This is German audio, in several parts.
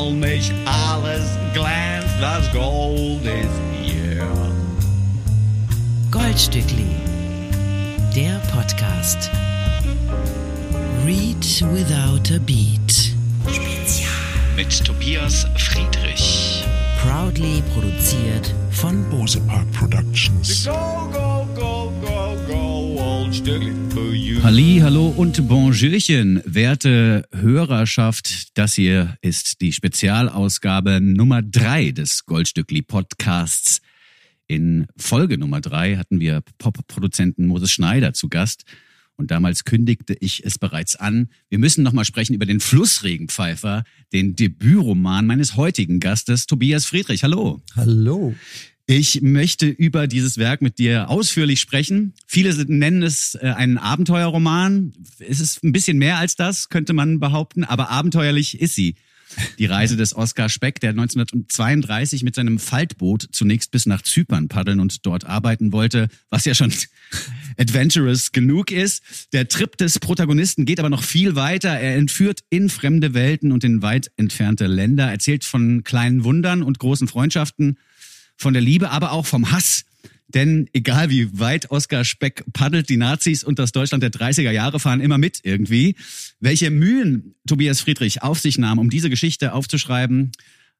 soll mich alles glänzt, das Gold ist hier. Goldstückli, der Podcast. Read without a beat. Mit Tobias Friedrich. Proudly produziert von Bose Park Productions. Go, go, go, Halli, hallo und Bonjourchen, werte Hörerschaft. Das hier ist die Spezialausgabe Nummer drei des Goldstückli Podcasts. In Folge Nummer drei hatten wir Pop-Produzenten Moses Schneider zu Gast. Und damals kündigte ich es bereits an. Wir müssen nochmal sprechen über den Flussregenpfeifer, den Debütroman meines heutigen Gastes, Tobias Friedrich. Hallo. Hallo. Ich möchte über dieses Werk mit dir ausführlich sprechen. Viele nennen es äh, einen Abenteuerroman. Es ist ein bisschen mehr als das, könnte man behaupten, aber abenteuerlich ist sie. Die Reise des Oskar Speck, der 1932 mit seinem Faltboot zunächst bis nach Zypern paddeln und dort arbeiten wollte, was ja schon adventurous genug ist. Der Trip des Protagonisten geht aber noch viel weiter. Er entführt in fremde Welten und in weit entfernte Länder, erzählt von kleinen Wundern und großen Freundschaften, von der Liebe, aber auch vom Hass. Denn egal wie weit Oskar Speck paddelt, die Nazis und das Deutschland der 30er Jahre fahren immer mit irgendwie. Welche Mühen Tobias Friedrich auf sich nahm, um diese Geschichte aufzuschreiben,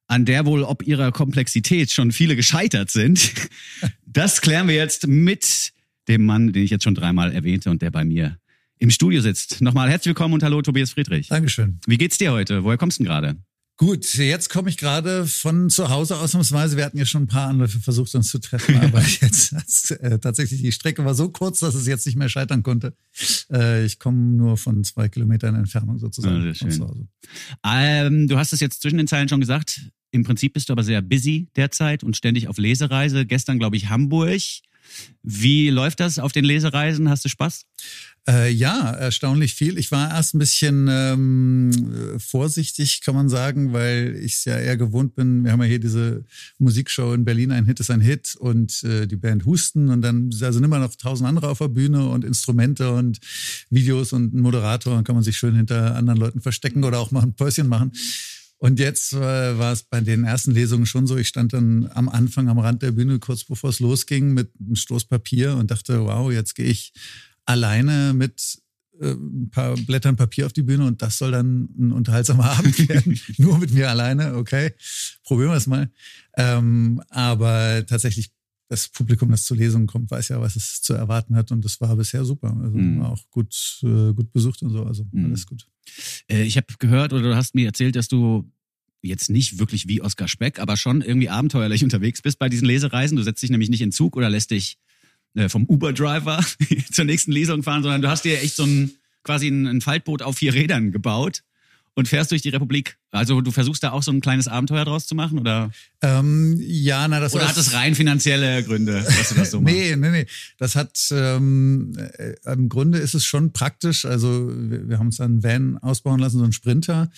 an der wohl ob ihrer Komplexität schon viele gescheitert sind, das klären wir jetzt mit dem Mann, den ich jetzt schon dreimal erwähnte und der bei mir im Studio sitzt. Nochmal herzlich willkommen und hallo Tobias Friedrich. Dankeschön. Wie geht's dir heute? Woher kommst du denn gerade? Gut, jetzt komme ich gerade von zu Hause ausnahmsweise. Wir hatten ja schon ein paar Anläufe versucht, uns zu treffen, aber jetzt äh, tatsächlich die Strecke war so kurz, dass es jetzt nicht mehr scheitern konnte. Äh, ich komme nur von zwei Kilometern Entfernung sozusagen sehr von zu Hause. Ähm, du hast es jetzt zwischen den Zeilen schon gesagt. Im Prinzip bist du aber sehr busy derzeit und ständig auf Lesereise. Gestern, glaube ich, Hamburg. Wie läuft das auf den Lesereisen? Hast du Spaß? Äh, ja, erstaunlich viel. Ich war erst ein bisschen ähm, äh, vorsichtig, kann man sagen, weil ich es ja eher gewohnt bin. Wir haben ja hier diese Musikshow in Berlin, ein Hit ist ein Hit und äh, die Band Husten und dann da sind immer noch tausend andere auf der Bühne und Instrumente und Videos und ein Moderator, dann kann man sich schön hinter anderen Leuten verstecken oder auch mal ein Päuschen machen. Und jetzt äh, war es bei den ersten Lesungen schon so, ich stand dann am Anfang am Rand der Bühne, kurz bevor es losging, mit einem Stoß Papier und dachte, wow, jetzt gehe ich alleine mit äh, ein paar Blättern Papier auf die Bühne und das soll dann ein unterhaltsamer Abend werden. Nur mit mir alleine, okay, probieren wir es mal. Ähm, aber tatsächlich, das Publikum, das zur Lesung kommt, weiß ja, was es zu erwarten hat und das war bisher super. Also Mhm. auch gut, äh, gut besucht und so, also Mhm. alles gut. Äh, ich habe gehört oder du hast mir erzählt, dass du jetzt nicht wirklich wie Oskar Speck, aber schon irgendwie abenteuerlich unterwegs bist bei diesen Lesereisen. Du setzt dich nämlich nicht in Zug oder lässt dich äh, vom Uber-Driver zur nächsten Lesung fahren, sondern du hast dir echt so ein quasi ein, ein Faltboot auf vier Rädern gebaut und fährst durch die Republik. Also du versuchst da auch so ein kleines Abenteuer draus zu machen oder, Ähm, ja, na, das oder hat das rein finanzielle Gründe, dass du das so machst? Nee, nee, nee. Das hat ähm, äh, im Grunde ist es schon praktisch. Also wir, wir haben uns einen Van ausbauen lassen, so einen Sprinter,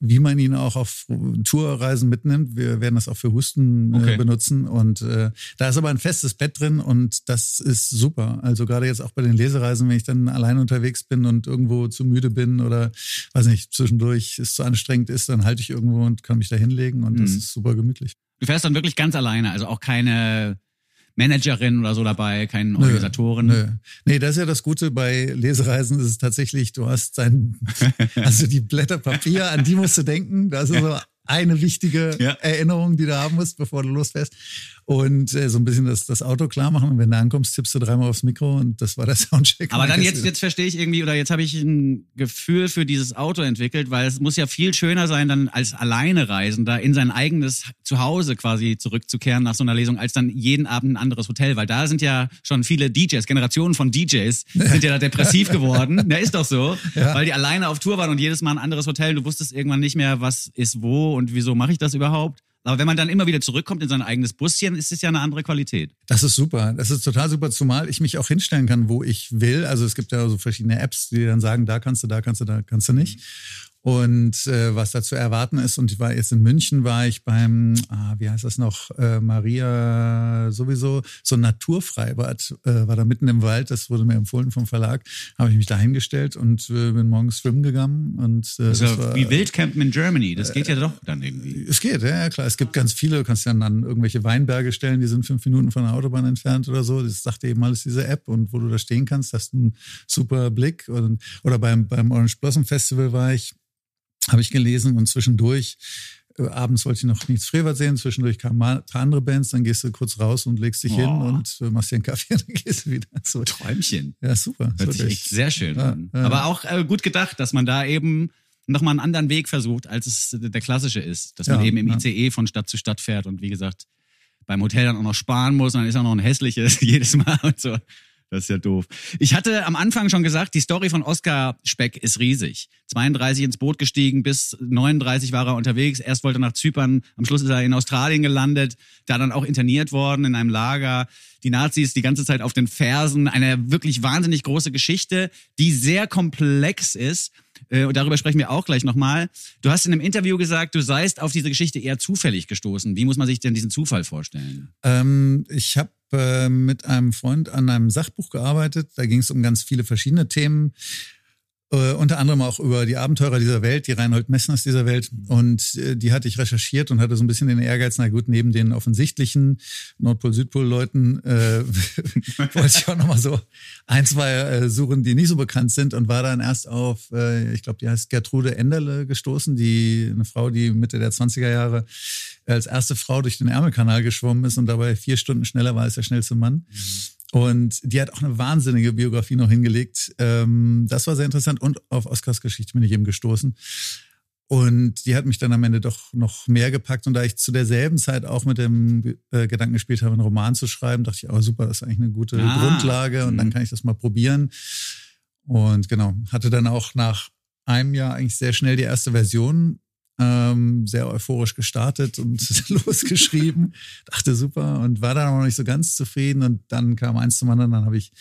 wie man ihn auch auf Tourreisen mitnimmt. Wir werden das auch für Husten Okay. äh, benutzen. Und äh, da ist aber ein festes Bett drin und das ist super. Also gerade jetzt auch bei den Lesereisen, wenn ich dann allein unterwegs bin und irgendwo zu müde bin oder weiß nicht, zwischendurch es zu anstrengend ist, dann halte ich irgendwo und kann mich da hinlegen und das Mhm. ist super gemütlich. Du fährst dann wirklich ganz alleine, also auch keine Managerin oder so dabei, keinen Organisatoren. Nö. Nee, das ist ja das Gute bei Lesereisen, ist es tatsächlich, du hast dein, also die Blätter Papier, an die musst du denken. Das ist so eine wichtige Ja. Erinnerung, die du haben musst, bevor du losfährst. Und äh, so ein bisschen das, das Auto klar machen. Und wenn du ankommst, tippst du dreimal aufs Mikro und das war der Soundcheck. Aber dann jetzt, jetzt verstehe ich irgendwie, oder jetzt habe ich ein Gefühl für dieses Auto entwickelt, weil es muss ja viel schöner sein, dann als alleine Reisender in sein eigenes Zuhause quasi zurückzukehren nach so einer Lesung, als dann jeden Abend ein anderes Hotel, weil da sind ja schon viele DJs, Generationen von DJs sind ja da depressiv geworden. Ja, ist doch so, Ja. weil die alleine auf Tour waren und jedes Mal ein anderes Hotel. Du wusstest irgendwann nicht mehr, was ist wo und wieso mache ich das überhaupt. Aber wenn man dann immer wieder zurückkommt in sein eigenes Buschen, ist es ja eine andere Qualität. Das ist super. Das ist total super, zumal ich mich auch hinstellen kann, wo ich will. Also es gibt ja so verschiedene Apps, die dann sagen, da kannst du, da kannst du, da kannst du nicht. Und äh, was da zu erwarten ist. Und ich war jetzt in München, war ich beim, ah, wie heißt das noch, äh, Maria sowieso, so ein Naturfreibad, äh, war da mitten im Wald, das wurde mir empfohlen vom Verlag, habe ich mich da hingestellt und äh, bin morgens schwimmen gegangen. Und, äh, ja war, wie Wildcampen in Germany. Das geht ja doch dann irgendwie. es geht, ja, ja, klar. Es gibt ganz viele. Du kannst dich dann an irgendwelche Weinberge stellen, die sind fünf Minuten von der Autobahn entfernt oder so. Das sagt dir eben alles diese App und wo du da stehen kannst, hast einen super Blick. Und, oder beim, beim Orange Blossom Festival war ich, habe ich gelesen und zwischendurch, äh, abends wollte ich noch nichts Frevert sehen, zwischendurch kamen mal ein paar andere Bands, dann gehst du kurz raus und legst dich hin Oh. und äh, machst dir einen Kaffee und dann gehst du wieder zurück. Träumchen. Ja, super. Hört sich echt sehr schön Ja, an. ja. Aber auch äh, gut gedacht, dass man da eben nochmal einen anderen Weg versucht, als es der klassische ist. Dass man Ja, eben im. ICE von Stadt zu Stadt fährt und wie gesagt, beim Hotel dann auch noch sparen muss dann ist auch noch ein hässliches jedes Mal und so. Das ist ja doof. Ich hatte am Anfang schon gesagt, die Story von Oskar Speck ist riesig. 32 ins Boot gestiegen, bis 39 war er unterwegs. Erst wollte er nach Zypern, am Schluss ist er in Australien gelandet, da dann auch interniert worden in einem Lager. Die Nazis die ganze Zeit auf den Fersen. Eine wirklich wahnsinnig große Geschichte, die sehr komplex ist. Äh, Und darüber sprechen wir auch gleich nochmal. Du hast in einem Interview gesagt, du seist auf diese Geschichte eher zufällig gestoßen. Wie muss man sich denn diesen Zufall vorstellen? Ähm, ich habe äh, mit einem Freund an einem Sachbuch gearbeitet. Da ging es um ganz viele verschiedene Themen. Äh, unter anderem auch über die Abenteurer dieser Welt, die Reinhold Messners dieser Welt. Und äh, die hatte ich recherchiert und hatte so ein bisschen den Ehrgeiz, na gut, neben den offensichtlichen Nordpol-Südpol-Leuten äh, wollte ich auch nochmal so ein, zwei äh, suchen, die nicht so bekannt sind und war dann erst auf, äh, ich glaube, die heißt Gertrude Enderle gestoßen, die eine Frau, die Mitte der 20er Jahre als erste Frau durch den Ärmelkanal geschwommen ist und dabei vier Stunden schneller war als der schnellste Mann. Und die hat auch eine wahnsinnige Biografie noch hingelegt. Ähm, das war sehr interessant. Und auf Oscars Geschichte bin ich eben gestoßen. Und die hat mich dann am Ende doch noch mehr gepackt. Und da ich zu derselben Zeit auch mit dem äh, Gedanken gespielt habe, einen Roman zu schreiben, dachte ich, oh super, das ist eigentlich eine gute Ah. Grundlage. Und dann Mhm. kann ich das mal probieren. Und genau, hatte dann auch nach einem Jahr eigentlich sehr schnell die erste Version ähm, sehr euphorisch gestartet und losgeschrieben. Dachte super und war dann auch noch nicht so ganz zufrieden. Und dann kam eins zum anderen. Dann habe ich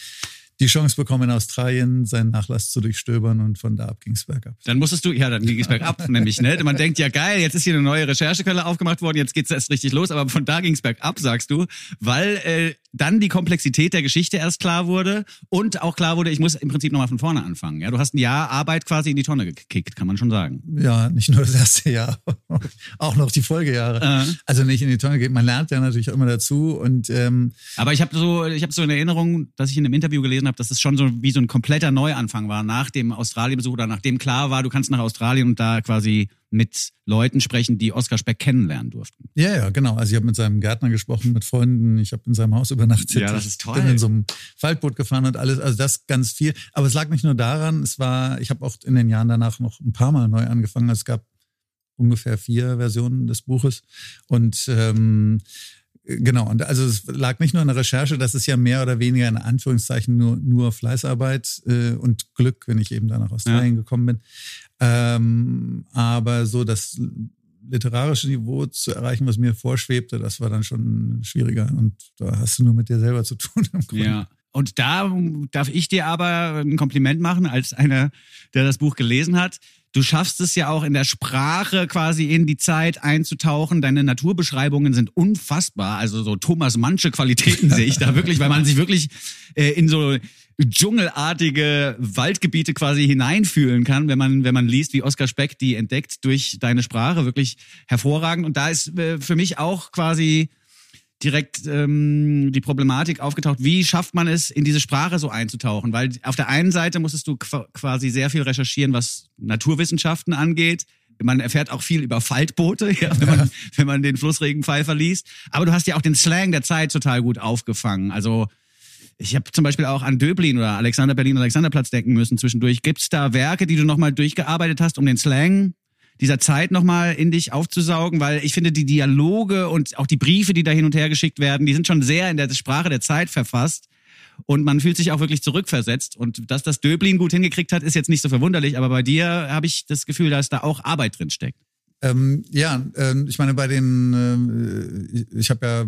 die Chance bekommen, in Australien seinen Nachlass zu durchstöbern und von da ab ging es bergab. Dann musstest du, ja, dann ging es bergab, nämlich, ne? Man denkt, ja geil, jetzt ist hier eine neue Recherchequelle aufgemacht worden, jetzt geht's erst richtig los, aber von da ging es bergab, sagst du, weil äh, dann die Komplexität der Geschichte erst klar wurde und auch klar wurde, ich muss im Prinzip nochmal von vorne anfangen. Ja, du hast ein Jahr Arbeit quasi in die Tonne gekickt, kann man schon sagen. Ja, nicht nur das erste Jahr, auch noch die Folgejahre. Äh. Also nicht in die Tonne geht. Man lernt ja natürlich auch immer dazu und ähm, Aber ich habe so, ich habe so in Erinnerung, dass ich in einem Interview gelesen habe, dass es schon so wie so ein kompletter Neuanfang war nach dem Australien-Besuch oder nachdem klar war, du kannst nach Australien und da quasi mit Leuten sprechen, die Oskar Speck kennenlernen durften. Ja, ja, genau. Also ich habe mit seinem Gärtner gesprochen, mit Freunden. Ich habe in seinem Haus übernachtet. Ja, das ist toll. Ich bin in so einem Faltboot gefahren und alles. Also das ganz viel. Aber es lag nicht nur daran. Es war, ich habe auch in den Jahren danach noch ein paar Mal neu angefangen. Es gab ungefähr vier Versionen des Buches und ähm, Genau, und also es lag nicht nur in der Recherche, das ist ja mehr oder weniger in Anführungszeichen nur, nur Fleißarbeit äh, und Glück, wenn ich eben da nach Australien gekommen bin. Ähm, aber so das literarische Niveau zu erreichen, was mir vorschwebte, das war dann schon schwieriger. Und da hast du nur mit dir selber zu tun. Im Grunde. Ja. Und da darf ich dir aber ein Kompliment machen, als einer, der das Buch gelesen hat. Du schaffst es ja auch in der Sprache quasi in die Zeit einzutauchen. Deine Naturbeschreibungen sind unfassbar. Also so Thomas Manche Qualitäten sehe ich da wirklich, weil man sich wirklich äh, in so dschungelartige Waldgebiete quasi hineinfühlen kann, wenn man wenn man liest, wie Oskar Speck die entdeckt durch deine Sprache, wirklich hervorragend. Und da ist äh, für mich auch quasi direkt ähm, die Problematik aufgetaucht, wie schafft man es, in diese Sprache so einzutauchen? Weil auf der einen Seite musstest du qu quasi sehr viel recherchieren, was Naturwissenschaften angeht. Man erfährt auch viel über Faltboote, ja, wenn, man, wenn man den Flussregenpfeifer liest. Aber du hast ja auch den Slang der Zeit total gut aufgefangen. Also ich habe zum Beispiel auch an Döblin oder Alexander Berlin Alexanderplatz denken müssen zwischendurch. Gibt's da Werke, die du nochmal durchgearbeitet hast, um den Slang dieser Zeit nochmal in dich aufzusaugen? Weil ich finde, die Dialoge und auch die Briefe, die da hin und her geschickt werden, die sind schon sehr in der Sprache der Zeit verfasst. Und man fühlt sich auch wirklich zurückversetzt. Und dass das Döblin gut hingekriegt hat, ist jetzt nicht so verwunderlich. Aber bei dir habe ich das Gefühl, dass da auch Arbeit drin steckt. Ähm, ja, ähm, ich meine, bei den, ähm, ich, ich habe ja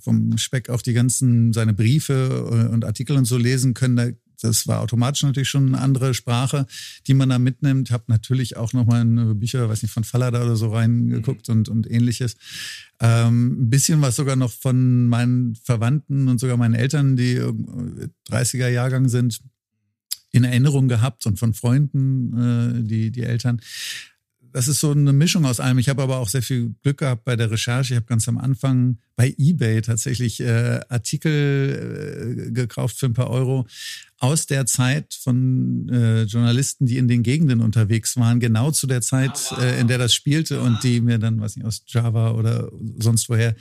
vom Speck auch die ganzen, seine Briefe äh, und Artikel und so lesen können. Da das war automatisch natürlich schon eine andere Sprache, die man da mitnimmt. Habe natürlich auch nochmal in Bücher, weiß nicht, von Fallada oder so reingeguckt und, und ähnliches. Ähm, ein bisschen was sogar noch von meinen Verwandten und sogar meinen Eltern, die 30er Jahrgang sind, in Erinnerung gehabt und von Freunden, äh, die, die Eltern das ist so eine Mischung aus allem. Ich habe aber auch sehr viel Glück gehabt bei der Recherche. Ich habe ganz am Anfang bei eBay tatsächlich äh, Artikel äh, gekauft für ein paar Euro aus der Zeit von äh, Journalisten, die in den Gegenden unterwegs waren, genau zu der Zeit, äh, in der das spielte und die mir dann, weiß nicht, aus Java oder sonst woher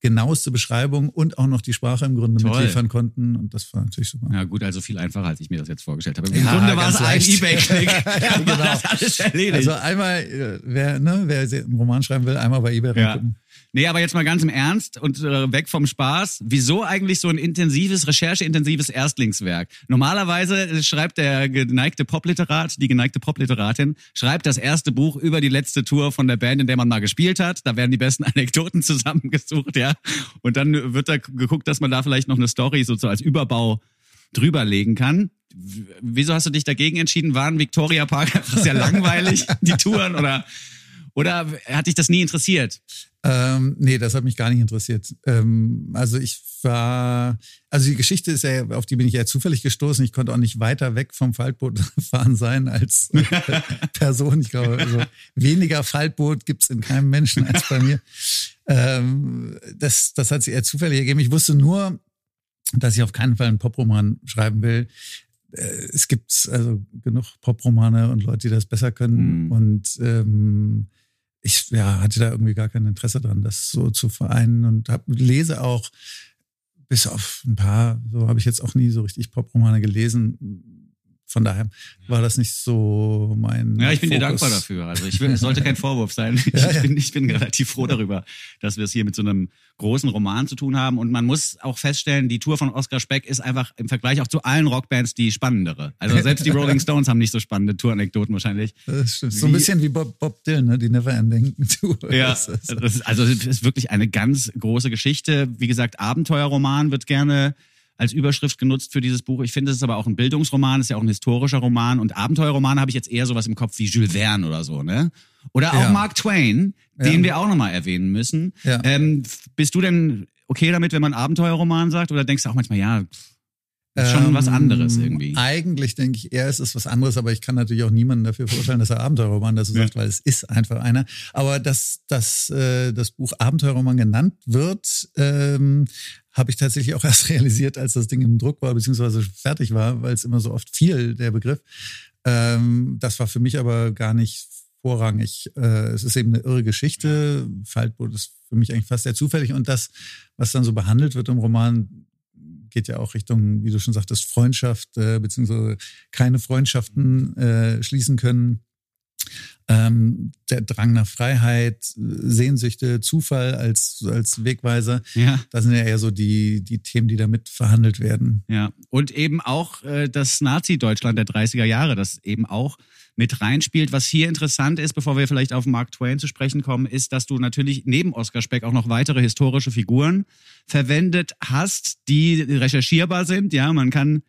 genaueste Beschreibung und auch noch die Sprache im Grunde Toll. mitliefern konnten. Und das war natürlich super. Ja gut, also viel einfacher, als ich mir das jetzt vorgestellt habe. Im Ja, Grunde war es ein. Ebay-Klick. Ja, genau. Das alles erledigt. Also einmal, äh, wer, ne, wer einen Roman schreiben will, einmal bei eBay Ja. reingucken. Nee, aber jetzt mal ganz im Ernst und äh, weg vom Spaß. Wieso eigentlich so ein intensives, rechercheintensives Erstlingswerk? Normalerweise schreibt der geneigte Popliterat, die geneigte Popliteratin, schreibt das erste Buch über die letzte Tour von der Band, in der man mal gespielt hat. Da werden die besten Anekdoten zusammengesucht, ja. Und dann wird da geguckt, dass man da vielleicht noch eine Story so so als Überbau drüberlegen kann. Wieso hast du dich dagegen entschieden? Waren Victoria Park einfach sehr langweilig, die Touren, oder, oder hat dich das nie interessiert? Ähm, nee, das hat mich gar nicht interessiert. Ähm, also ich war, also die Geschichte ist ja, auf die bin ich ja zufällig gestoßen. Ich konnte auch nicht weiter weg vom Faltboot fahren sein als äh, Person. Ich glaube, also weniger Faltboot gibt's in keinem Menschen als bei mir. Ähm, das, das hat sich eher zufällig ergeben. Ich wusste nur, dass ich auf keinen Fall einen Poproman schreiben will. Äh, Es gibt also genug Popromane und Leute, die das besser können. Mhm. Und ähm, ich ja, hatte da irgendwie gar kein Interesse dran, das so zu vereinen und hab, lese auch bis auf ein paar, so habe ich jetzt auch nie so richtig Popromane gelesen. Von daher war das nicht so mein. Ja, ich bin dir Fokus. dankbar dafür. Also ich will, es sollte kein Vorwurf sein. Ich, Ja, ja. Bin, ich bin relativ froh darüber, dass wir es hier mit so einem großen Roman zu tun haben. Und man muss auch feststellen, die Tour von Oscar Speck ist einfach im Vergleich auch zu allen Rockbands die spannendere. Also selbst die Rolling Stones haben nicht so spannende Touranekdoten wahrscheinlich. Das stimmt. So ein bisschen wie Bob, Bob Dylan, ne? die Neverending Tour. Ja, das ist, also es ist wirklich eine ganz große Geschichte. Wie gesagt, Abenteuerroman wird gerne als Überschrift genutzt für dieses Buch. Ich finde, es ist aber auch ein Bildungsroman, es ist ja auch ein historischer Roman. Und Abenteuerroman habe ich jetzt eher sowas im Kopf wie Jules Verne oder so, ne? Oder auch Ja. Mark Twain, den Ja. wir auch nochmal erwähnen müssen. Ja. Ähm, bist du denn okay damit, wenn man Abenteuerroman sagt? Oder denkst du auch manchmal, ja, ist schon was anderes Ähm, irgendwie? Eigentlich denke ich eher, es ist was anderes, aber ich kann natürlich auch niemanden dafür verurteilen, dass er Abenteuerroman dazu sagt, weil es ist einfach einer. Aber dass, dass äh, das Buch Abenteuerroman genannt wird, ähm, habe ich tatsächlich auch erst realisiert, als das Ding im Druck war, beziehungsweise fertig war, weil es immer so oft fiel, der Begriff. Ähm, das war für mich aber gar nicht vorrangig. Äh, es ist eben eine irre Geschichte. Faltboot ist für mich eigentlich fast sehr zufällig. Und das, was dann so behandelt wird im Roman, geht ja auch Richtung, wie du schon sagtest, Freundschaft, äh, beziehungsweise keine Freundschaften äh, schließen können. Ähm, der Drang nach Freiheit, Sehnsüchte, Zufall als, als Wegweiser. Ja. Das sind ja eher so die, die Themen, die damit verhandelt werden. Ja, und eben auch äh, das Nazi-Deutschland der 30er Jahre, das eben auch mit reinspielt. Was hier interessant ist, bevor wir vielleicht auf Mark Twain zu sprechen kommen, ist, dass du natürlich neben Oskar Speck auch noch weitere historische Figuren verwendet hast, die recherchierbar sind. Ja, man kann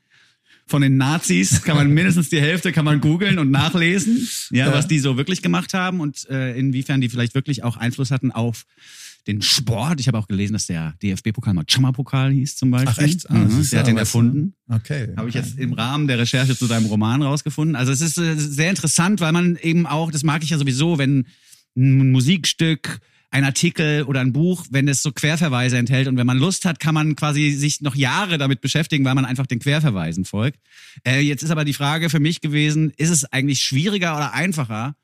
von den Nazis kann man mindestens die Hälfte kann man googeln und nachlesen, ja, Ja. was die so wirklich gemacht haben und äh, inwiefern die vielleicht wirklich auch Einfluss hatten auf den Sport. Ich habe auch gelesen, dass der DFB-Pokal mal Chama-Pokal hieß zum Beispiel. Ach echt? Ah, Mhm. Der hat den erfunden. Okay. Habe ich jetzt im Rahmen der Recherche zu deinem Roman rausgefunden. Also es ist äh, sehr interessant, weil man eben auch, das mag ich ja sowieso, wenn ein Musikstück, ein Artikel oder ein Buch, wenn es so Querverweise enthält und wenn man Lust hat, kann man quasi sich noch Jahre damit beschäftigen, weil man einfach den Querverweisen folgt. Äh, jetzt ist aber die Frage für mich gewesen, ist es eigentlich schwieriger oder einfacher,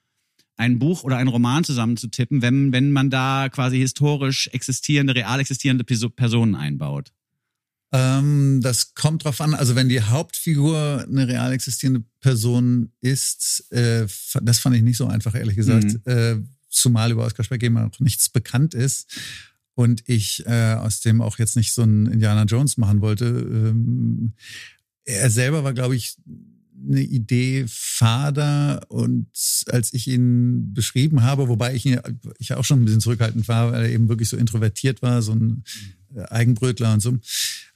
ein Buch oder einen Roman zusammenzutippen, wenn, wenn man da quasi historisch existierende, real existierende Personen einbaut? Ähm, das kommt drauf an. Also wenn die Hauptfigur eine real existierende Person ist, äh, das fand ich nicht so einfach, ehrlich gesagt. Äh, zumal über Oskar Speck eben auch nichts bekannt ist. Und ich äh, aus dem auch jetzt nicht so einen Indiana Jones machen wollte. Ähm, er selber war, glaube ich, eine Idee fader und als ich ihn beschrieben habe, wobei ich ihn, ich auch schon ein bisschen zurückhaltend war, weil er eben wirklich so introvertiert war, so ein Eigenbrötler und so.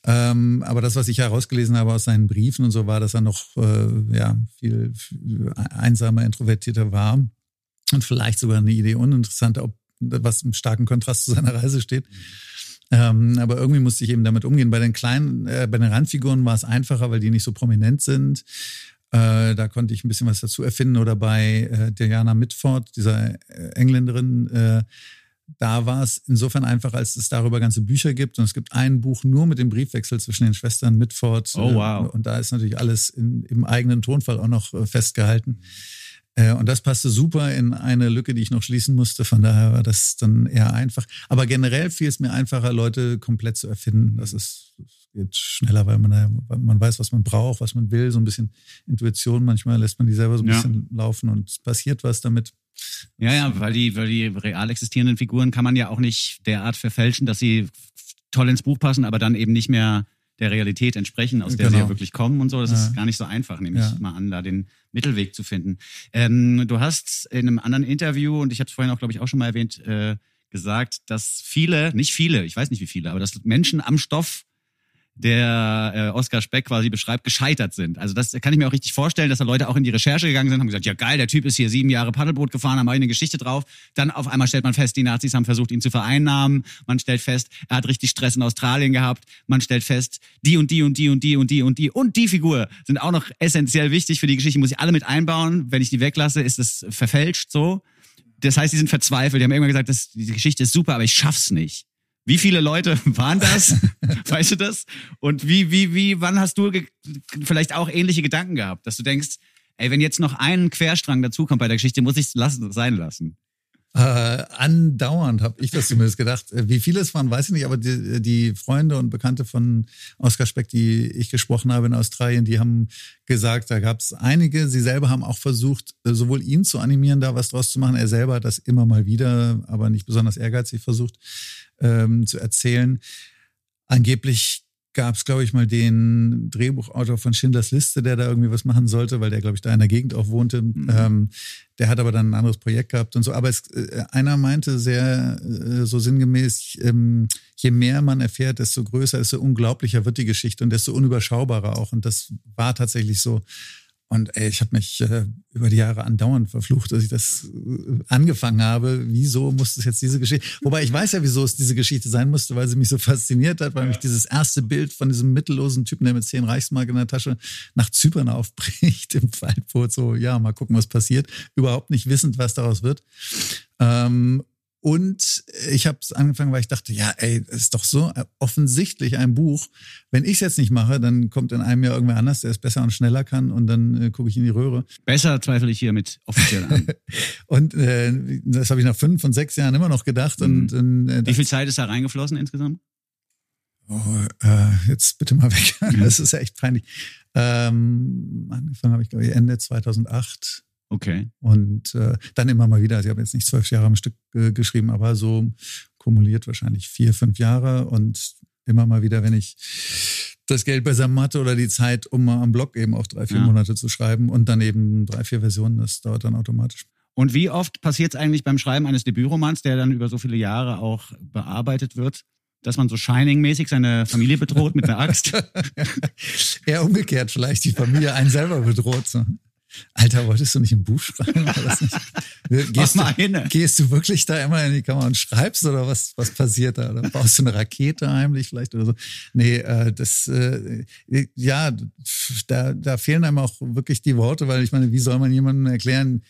Ähm, aber das, was ich herausgelesen habe aus seinen Briefen und so, war, dass er noch äh, ja, viel, viel einsamer, introvertierter war. Und vielleicht sogar eine Idee uninteressante, ob was im starken Kontrast zu seiner Reise steht. Ähm, aber irgendwie musste ich eben damit umgehen. Bei den kleinen, äh, bei den Randfiguren war es einfacher, weil die nicht so prominent sind. Äh, da konnte ich ein bisschen was dazu erfinden. Oder bei äh, Diana Mitford, dieser äh, Engländerin, äh, da war es insofern einfach, als es darüber ganze Bücher gibt. Und es gibt ein Buch nur mit dem Briefwechsel zwischen den Schwestern Mitford. Oh, wow. Äh, und da ist natürlich alles in, im eigenen Tonfall auch noch äh, festgehalten. Äh, Und das passte super in eine Lücke, die ich noch schließen musste. Von daher war das dann eher einfach. Aber generell fiel es mir einfacher, Leute komplett zu erfinden. Das ist, das geht schneller, weil man, da- weil man weiß, was man braucht, was man will. So ein bisschen Intuition. Manchmal lässt man die selber so ein Ja. bisschen laufen und passiert was damit. Ja, ja, weil die, weil die real existierenden Figuren kann man ja auch nicht derart verfälschen, dass sie toll ins Buch passen, aber dann eben nicht mehr der Realität entsprechen, aus der sie Genau. ja wirklich kommen und so. Das Ja. ist gar nicht so einfach, nehme ich Ja. mal an, da den Mittelweg zu finden. Ähm, du hast in einem anderen Interview, und ich habe es vorhin auch, glaube ich, auch schon mal erwähnt, äh, gesagt, dass viele, nicht viele, ich weiß nicht wie viele, aber dass Menschen am Stoff der äh, Oskar Speck quasi beschreibt, gescheitert sind. Also das kann ich mir auch richtig vorstellen, dass da Leute auch in die Recherche gegangen sind, haben gesagt, ja geil, der Typ ist hier sieben Jahre Paddelboot gefahren, haben eine Geschichte drauf. Dann auf einmal stellt man fest, die Nazis haben versucht, ihn zu vereinnahmen. Man stellt fest, er hat richtig Stress in Australien gehabt. Man stellt fest, die und die und die und die und die und die und die Figur sind auch noch essentiell wichtig für die Geschichte, muss ich alle mit einbauen. Wenn ich die weglasse, ist es verfälscht so. Das heißt, die sind verzweifelt. Die haben irgendwann gesagt, das, die Geschichte ist super, aber ich schaff's nicht. Wie viele Leute waren das? weißt du das? Und wie, wie, wie, wann hast du vielleicht auch ähnliche Gedanken gehabt, dass du denkst, ey, wenn jetzt noch ein Querstrang dazukommt bei der Geschichte, muss ich es lassen, sein lassen. Äh, andauernd habe ich das zumindest gedacht. Äh, Wie viele es waren, weiß ich nicht, aber die, die Freunde und Bekannte von Oskar Speck, die ich gesprochen habe in Australien, die haben gesagt, da gab es einige. Sie selber haben auch versucht, äh, sowohl ihn zu animieren, da was draus zu machen. Er selber hat das immer mal wieder, aber nicht besonders ehrgeizig versucht ähm, zu erzählen. Angeblich gab es, glaube ich, mal den Drehbuchautor von Schindlers Liste, der da irgendwie was machen sollte, weil der, glaube ich, da in der Gegend auch wohnte. Ähm, der hat aber dann ein anderes Projekt gehabt und so. Aber es, äh, einer meinte sehr äh, so sinngemäß, ähm, je mehr man erfährt, desto größer, desto unglaublicher wird die Geschichte und desto unüberschaubarer auch. Und das war tatsächlich so. Und ey, ich habe mich äh, über die Jahre andauernd verflucht, dass ich das äh, angefangen habe. Wieso muss es jetzt diese Geschichte? Wobei ich weiß ja, wieso es diese Geschichte sein musste, weil sie mich so fasziniert hat, weil mich dieses erste Bild von diesem mittellosen Typen, der mit zehn Reichsmark in der Tasche nach Zypern aufbricht im Waldboot, so ja, mal gucken, was passiert, überhaupt nicht wissend, was daraus wird. Ähm, und ich habe es angefangen, weil ich dachte, ja, ey, das ist doch so offensichtlich ein Buch. Wenn ich es jetzt nicht mache, dann kommt in einem Jahr irgendwer anders, der es besser und schneller kann und dann äh, gucke ich in die Röhre. Besser zweifle ich hiermit offiziell an. Und äh, das habe ich nach fünf und sechs Jahren immer noch gedacht. Und äh, Wie viel Zeit ist da reingeflossen insgesamt? Oh, äh, jetzt bitte mal weg. Das ist ja echt peinlich. Ähm, angefangen habe ich, glaube ich, Ende 2008. Okay. Und äh, dann immer mal wieder. Also ich habe jetzt nicht zwölf Jahre am Stück äh, geschrieben, aber so kumuliert wahrscheinlich vier, fünf Jahre. Und immer mal wieder, wenn ich das Geld beisammen hatte oder die Zeit, um mal am Blog eben auch drei, vier Ja. Monate zu schreiben und dann eben drei, vier Versionen, das dauert dann automatisch. Und wie oft passiert es eigentlich beim Schreiben eines Debütromans, der dann über so viele Jahre auch bearbeitet wird, dass man so Shining-mäßig seine Familie bedroht mit einer Axt? Eher umgekehrt vielleicht, die Familie einen selber bedroht. So. Alter, wolltest du nicht ein Buch schreiben? Nicht? Gehst, mal du, hin. gehst du wirklich da immer in die Kamera und schreibst oder was, was passiert da? Oder baust du eine Rakete heimlich vielleicht oder so? Nee, äh, das, äh, ja, da, da fehlen einem auch wirklich die Worte, weil ich meine, wie soll man jemandem erklären,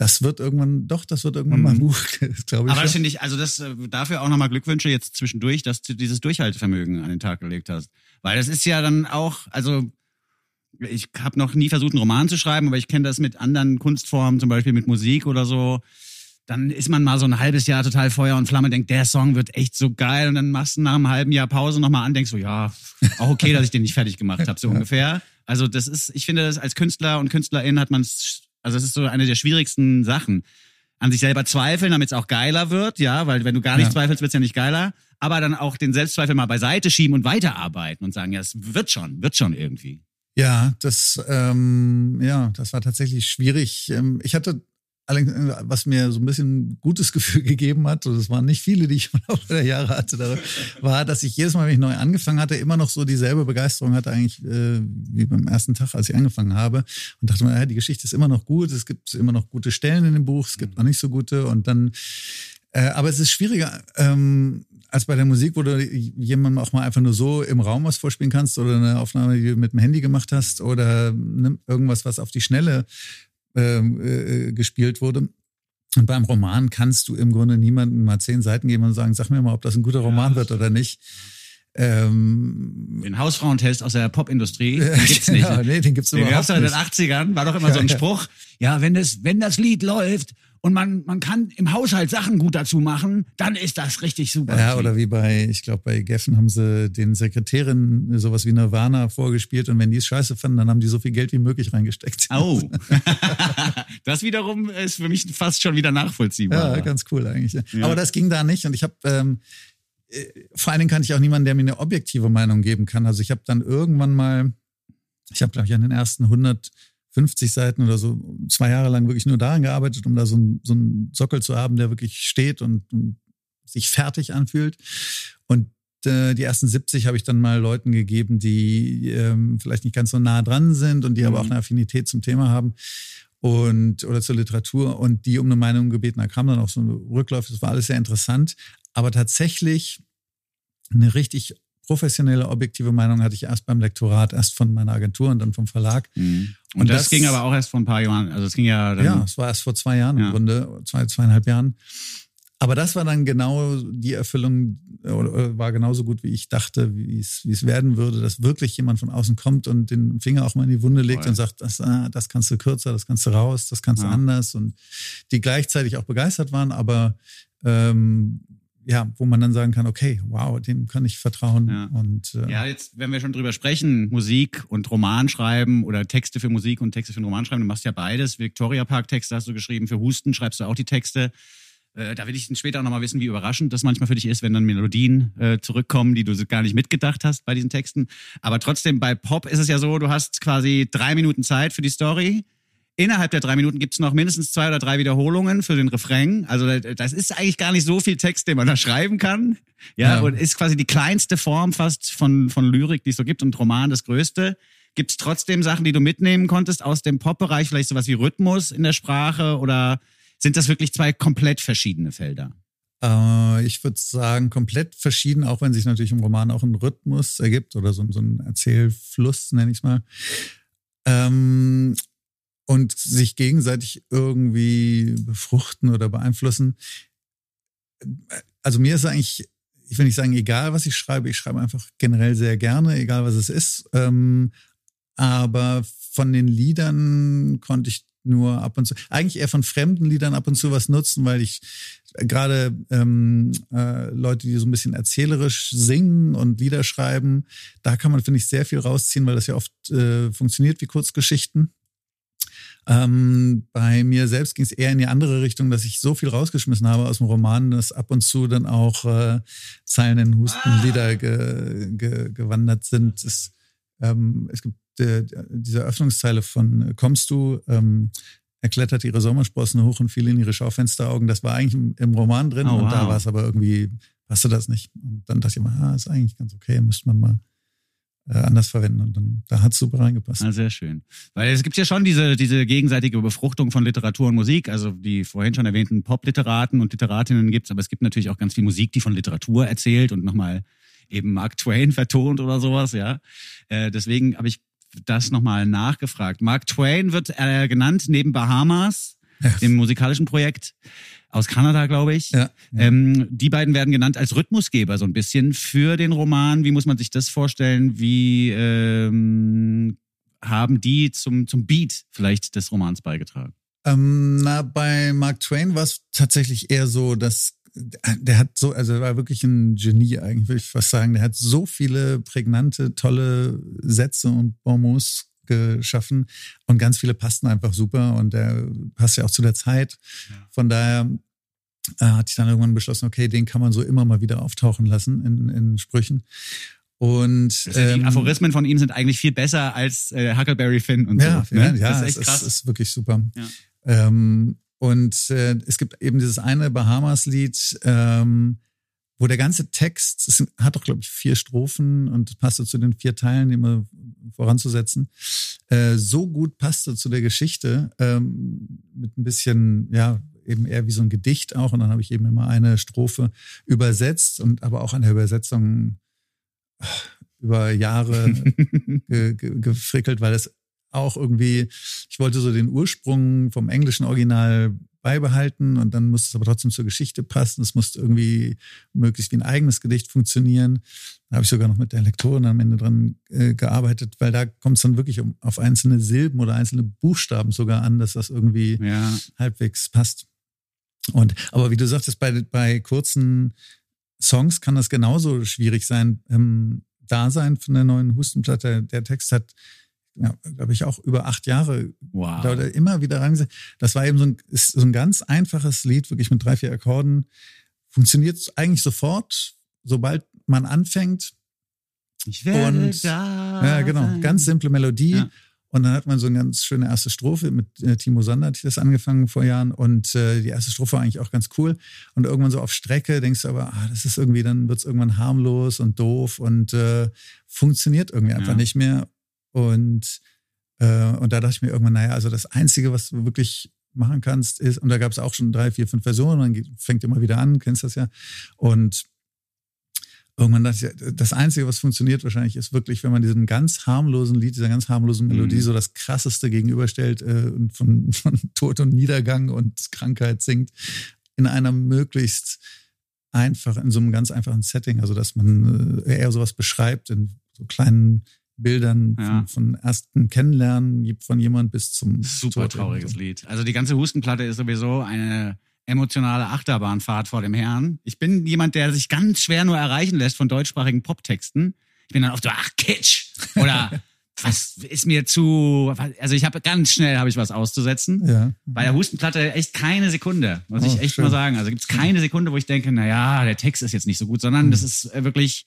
das wird irgendwann, doch, das wird irgendwann mal ein Buch, glaube ich. Aber das finde ich, also das äh, dafür auch nochmal Glückwünsche jetzt zwischendurch, dass du dieses Durchhaltevermögen an den Tag gelegt hast. Weil das ist ja dann auch, also ich habe noch nie versucht, einen Roman zu schreiben, aber ich kenne das mit anderen Kunstformen, zum Beispiel mit Musik oder so. Dann ist man mal so ein halbes Jahr total Feuer und Flamme, denkt, der Song wird echt so geil. Und dann machst du nach einem halben Jahr Pause nochmal an, denkst so, ja, auch okay, dass ich den nicht fertig gemacht habe, so ungefähr. Also das ist, ich finde, das als Künstler und Künstlerin hat man es, also das ist so eine der schwierigsten Sachen. An sich selber zweifeln, damit es auch geiler wird, ja, weil wenn du gar nicht Ja. zweifelst, wird's ja nicht geiler. Aber dann auch den Selbstzweifel mal beiseite schieben und weiterarbeiten und sagen, ja, es wird schon, wird schon irgendwie. Ja, das, ähm, ja, das war tatsächlich schwierig. Ähm, Ich hatte allerdings, was mir so ein bisschen gutes Gefühl gegeben hat, und es waren nicht viele, die ich im Laufe der Jahre hatte, war, dass ich jedes Mal, wenn ich neu angefangen hatte, immer noch so dieselbe Begeisterung hatte, eigentlich äh, wie beim ersten Tag, als ich angefangen habe. Und dachte mir, ja, die Geschichte ist immer noch gut, es gibt immer noch gute Stellen in dem Buch, es gibt auch nicht so gute. Und dann, äh, aber es ist schwieriger, ähm, als bei der Musik, wo du jemandem auch mal einfach nur so im Raum was vorspielen kannst oder eine Aufnahme, die du mit dem Handy gemacht hast oder ne, irgendwas, was auf die Schnelle ähm, äh, gespielt wurde. Und beim Roman kannst du im Grunde niemandem mal zehn Seiten geben und sagen, sag mir mal, ob das ein guter Roman ja, wird oder nicht. Ähm, den Hausfrauentest aus der Popindustrie, gibt's nicht. ja, nee, den gibt's den überhaupt nicht. in den 80ern, war doch immer ja, so ein Spruch. Ja, wenn das, wenn das Lied läuft und man, man kann im Haushalt Sachen gut dazu machen, dann ist das richtig super. Ja, oder wie bei, ich glaube, bei Geffen haben sie den Sekretärinnen sowas wie Nirvana vorgespielt und wenn die es scheiße fanden, dann haben die so viel Geld wie möglich reingesteckt. Oh. das wiederum ist für mich fast schon wieder nachvollziehbar. Ja, ganz cool eigentlich. Ja. Aber das ging da nicht und ich habe ähm, äh, vor allen Dingen kann ich auch niemanden, der mir eine objektive Meinung geben kann. Also ich habe dann irgendwann mal, ich habe glaube ich an den ersten 100 50 Seiten oder so zwei Jahre lang wirklich nur daran gearbeitet, um da so, ein, so einen Sockel zu haben, der wirklich steht und, und sich fertig anfühlt. Und äh, die ersten 70 habe ich dann mal Leuten gegeben, die ähm, vielleicht nicht ganz so nah dran sind und die mhm. aber auch eine Affinität zum Thema haben und oder zur Literatur und die um eine Meinung gebeten. Da kam dann auch so ein Rücklauf. Das war alles sehr interessant. Aber tatsächlich eine richtig professionelle, objektive Meinung hatte ich erst beim Lektorat, erst von meiner Agentur und dann vom Verlag. Mhm. Und, und das, das, ging aber auch erst vor ein paar Jahren. Also es ging ja. Dann ja, es war erst vor zwei Jahren ja. im Grunde, zwei, zweieinhalb Jahren. Aber das war dann genau die Erfüllung, oder war genauso gut, wie ich dachte, wie es, wie es werden würde, dass wirklich jemand von außen kommt und den Finger auch mal in die Wunde legt Voll. und sagt, das, ah, das kannst du kürzer, das kannst du raus, das kannst du anders. Und die gleichzeitig auch begeistert waren, aber ähm, ja, wo man dann sagen kann, okay, wow, dem kann ich vertrauen. Ja. Und, äh, ja, jetzt, wenn wir schon drüber sprechen, Musik und Roman schreiben oder Texte für Musik und Texte für einen Roman schreiben, du machst ja beides. Victoria Park Texte hast du geschrieben, für Husten schreibst du auch die Texte. Äh, da will ich später auch nochmal wissen, wie überraschend das manchmal für dich ist, wenn dann Melodien äh, zurückkommen, die du gar nicht mitgedacht hast bei diesen Texten. Aber trotzdem, bei Pop ist es ja so, du hast quasi drei Minuten Zeit für die Story Innerhalb der drei Minuten gibt es noch mindestens zwei oder drei Wiederholungen für den Refrain. Also das ist eigentlich gar nicht so viel Text, den man da schreiben kann. Ja, ja. und ist quasi die kleinste Form fast von, von Lyrik, die es so gibt und Roman das größte. Gibt es trotzdem Sachen, die du mitnehmen konntest aus dem Pop-Bereich, vielleicht sowas wie Rhythmus in der Sprache oder sind das wirklich zwei komplett verschiedene Felder? Äh, ich würde sagen, komplett verschieden, auch wenn sich natürlich im Roman auch ein Rhythmus ergibt oder so, so ein Erzählfluss, nenne ich es mal. Ähm, und sich gegenseitig irgendwie befruchten oder beeinflussen. Also mir ist eigentlich, ich will nicht sagen, egal was ich schreibe, ich schreibe einfach generell sehr gerne, egal was es ist. Ähm, aber von den Liedern konnte ich nur ab und zu, eigentlich eher von fremden Liedern ab und zu was nutzen, weil ich gerade ähm, äh, Leute, die so ein bisschen erzählerisch singen und Lieder schreiben, da kann man, finde ich, sehr viel rausziehen, weil das ja oft äh, funktioniert wie Kurzgeschichten. Ähm, bei mir selbst ging es eher in die andere Richtung, dass ich so viel rausgeschmissen habe aus dem Roman, dass ab und zu dann auch äh, Zeilen in Hustenlieder ah. ge, ge, gewandert sind. Es, ähm, es gibt äh, diese Öffnungszeile von Kommst du? Ähm, er klettert ihre Sommersprossen hoch und fiel in ihre Schaufensteraugen. Das war eigentlich im, im Roman drin oh, und wow. da war es aber irgendwie, passte das nicht. Und dann dachte ich mir, ah, ist eigentlich ganz okay, müsste man mal äh, anders verwenden. Und dann, da hat es super reingepasst. Ah, sehr schön. Weil es gibt ja schon diese, diese gegenseitige Befruchtung von Literatur und Musik. Also die vorhin schon erwähnten Pop-Literaten und Literatinnen gibt es, aber es gibt natürlich auch ganz viel Musik, die von Literatur erzählt und nochmal eben Mark Twain vertont oder sowas, ja. Äh, deswegen habe ich das nochmal nachgefragt. Mark Twain wird äh, genannt neben Bahamas, ja. dem musikalischen Projekt aus Kanada, glaube ich. Ja. Ähm, die beiden werden genannt als Rhythmusgeber so ein bisschen für den Roman. Wie muss man sich das vorstellen? Wie ähm, haben die zum, zum Beat vielleicht des Romans beigetragen? Ähm, na, bei Mark Twain war es tatsächlich eher so, dass der hat so, also er war wirklich ein Genie eigentlich, würde ich fast sagen. Der hat so viele prägnante, tolle Sätze und Bonmots geschaffen und ganz viele passten einfach super und der passt ja auch zu der Zeit. Ja. Von daher äh, hatte ich dann irgendwann beschlossen, okay, den kann man so immer mal wieder auftauchen lassen in, in Sprüchen. Und ähm, die Aphorismen von ihm sind eigentlich viel besser als äh, Huckleberry Finn und ja, so. Ne? Ja, ja, das ist, echt krass. ist, ist wirklich super. Ja. Ähm, Und äh, es gibt eben dieses eine Bahamas-Lied, ähm, wo der ganze Text, es hat doch, glaube ich, vier Strophen und passte zu den vier Teilen, die immer voranzusetzen, äh, so gut passte zu der Geschichte, ähm, mit ein bisschen, ja, eben eher wie so ein Gedicht auch. Und dann habe ich eben immer eine Strophe übersetzt und aber auch an der Übersetzung äh, über Jahre ge, ge, gefrickelt, weil es auch irgendwie, ich wollte so den Ursprung vom englischen Original beibehalten und dann musste es aber trotzdem zur Geschichte passen. Es musste irgendwie möglichst wie ein eigenes Gedicht funktionieren. Da habe ich sogar noch mit der Lektorin am Ende dran äh, gearbeitet, weil da kommt es dann wirklich um, auf einzelne Silben oder einzelne Buchstaben sogar an, dass das irgendwie Ja. halbwegs passt. Und aber wie du sagtest, bei, bei kurzen Songs kann das genauso schwierig sein. Ähm, Dasein von der neuen Hustenplatte, der Text hat, ja, glaube ich, auch über acht Jahre Wow. da immer wieder reingesetzt. Das war eben so ein, ist so ein ganz einfaches Lied, wirklich mit drei, vier Akkorden. Funktioniert eigentlich sofort, sobald man anfängt. Ich werde Und- da. Ja, genau. sein. Ganz simple Melodie. Ja. Und dann hat man so eine ganz schöne erste Strophe. Mit äh, Timo Sander ich das angefangen vor Jahren. Und äh, die erste Strophe war eigentlich auch ganz cool. Und irgendwann so auf Strecke denkst du aber, ah, das ist irgendwie, dann wird es irgendwann harmlos und doof und äh, funktioniert irgendwie einfach Ja. nicht mehr. Und, äh, und da dachte ich mir irgendwann, naja, also das Einzige, was du wirklich machen kannst, ist, und da gab es auch schon drei, vier, fünf Versionen, dann fängt immer wieder an, kennst das ja. Und irgendwann dachte ich, das Einzige, was funktioniert wahrscheinlich, ist wirklich, wenn man diesem ganz harmlosen Lied, dieser ganz harmlosen Melodie Mhm. so das Krasseste gegenüberstellt äh, und von, von Tod und Niedergang und Krankheit singt, in einer möglichst einfach, in so einem ganz einfachen Setting, also dass man äh, eher sowas beschreibt in so kleinen Bildern Ja. von, von ersten Kennenlernen von jemand bis zum Super trauriges. Lied. Also die ganze Hustenplatte ist sowieso eine emotionale Achterbahnfahrt vor dem Herrn. Ich bin jemand, der sich ganz schwer nur erreichen lässt von deutschsprachigen Poptexten. Ich bin dann oft so, ach Kitsch oder was ist mir zu, also ich habe ganz schnell habe ich was auszusetzen. Ja. Bei der Hustenplatte echt keine Sekunde, muss Oh, ich echt schön. mal sagen. Also gibt es keine Sekunde, wo ich denke, na ja, der Text ist jetzt nicht so gut, sondern Mhm. das ist wirklich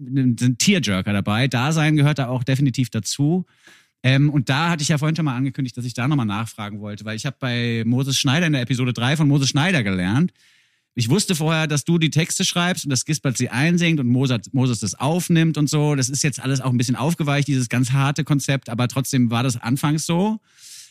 ein Tearjerker dabei. Dasein gehört da auch definitiv dazu. Ähm, und da hatte ich ja vorhin schon mal angekündigt, dass ich da nochmal nachfragen wollte, weil ich habe bei Moses Schneider in der Episode 3 von Moses Schneider gelernt. Ich wusste vorher, dass du die Texte schreibst und dass Gisbert sie einsingt und Moses, Moses das aufnimmt und so. Das ist jetzt alles auch ein bisschen aufgeweicht, dieses ganz harte Konzept, aber trotzdem war das anfangs so.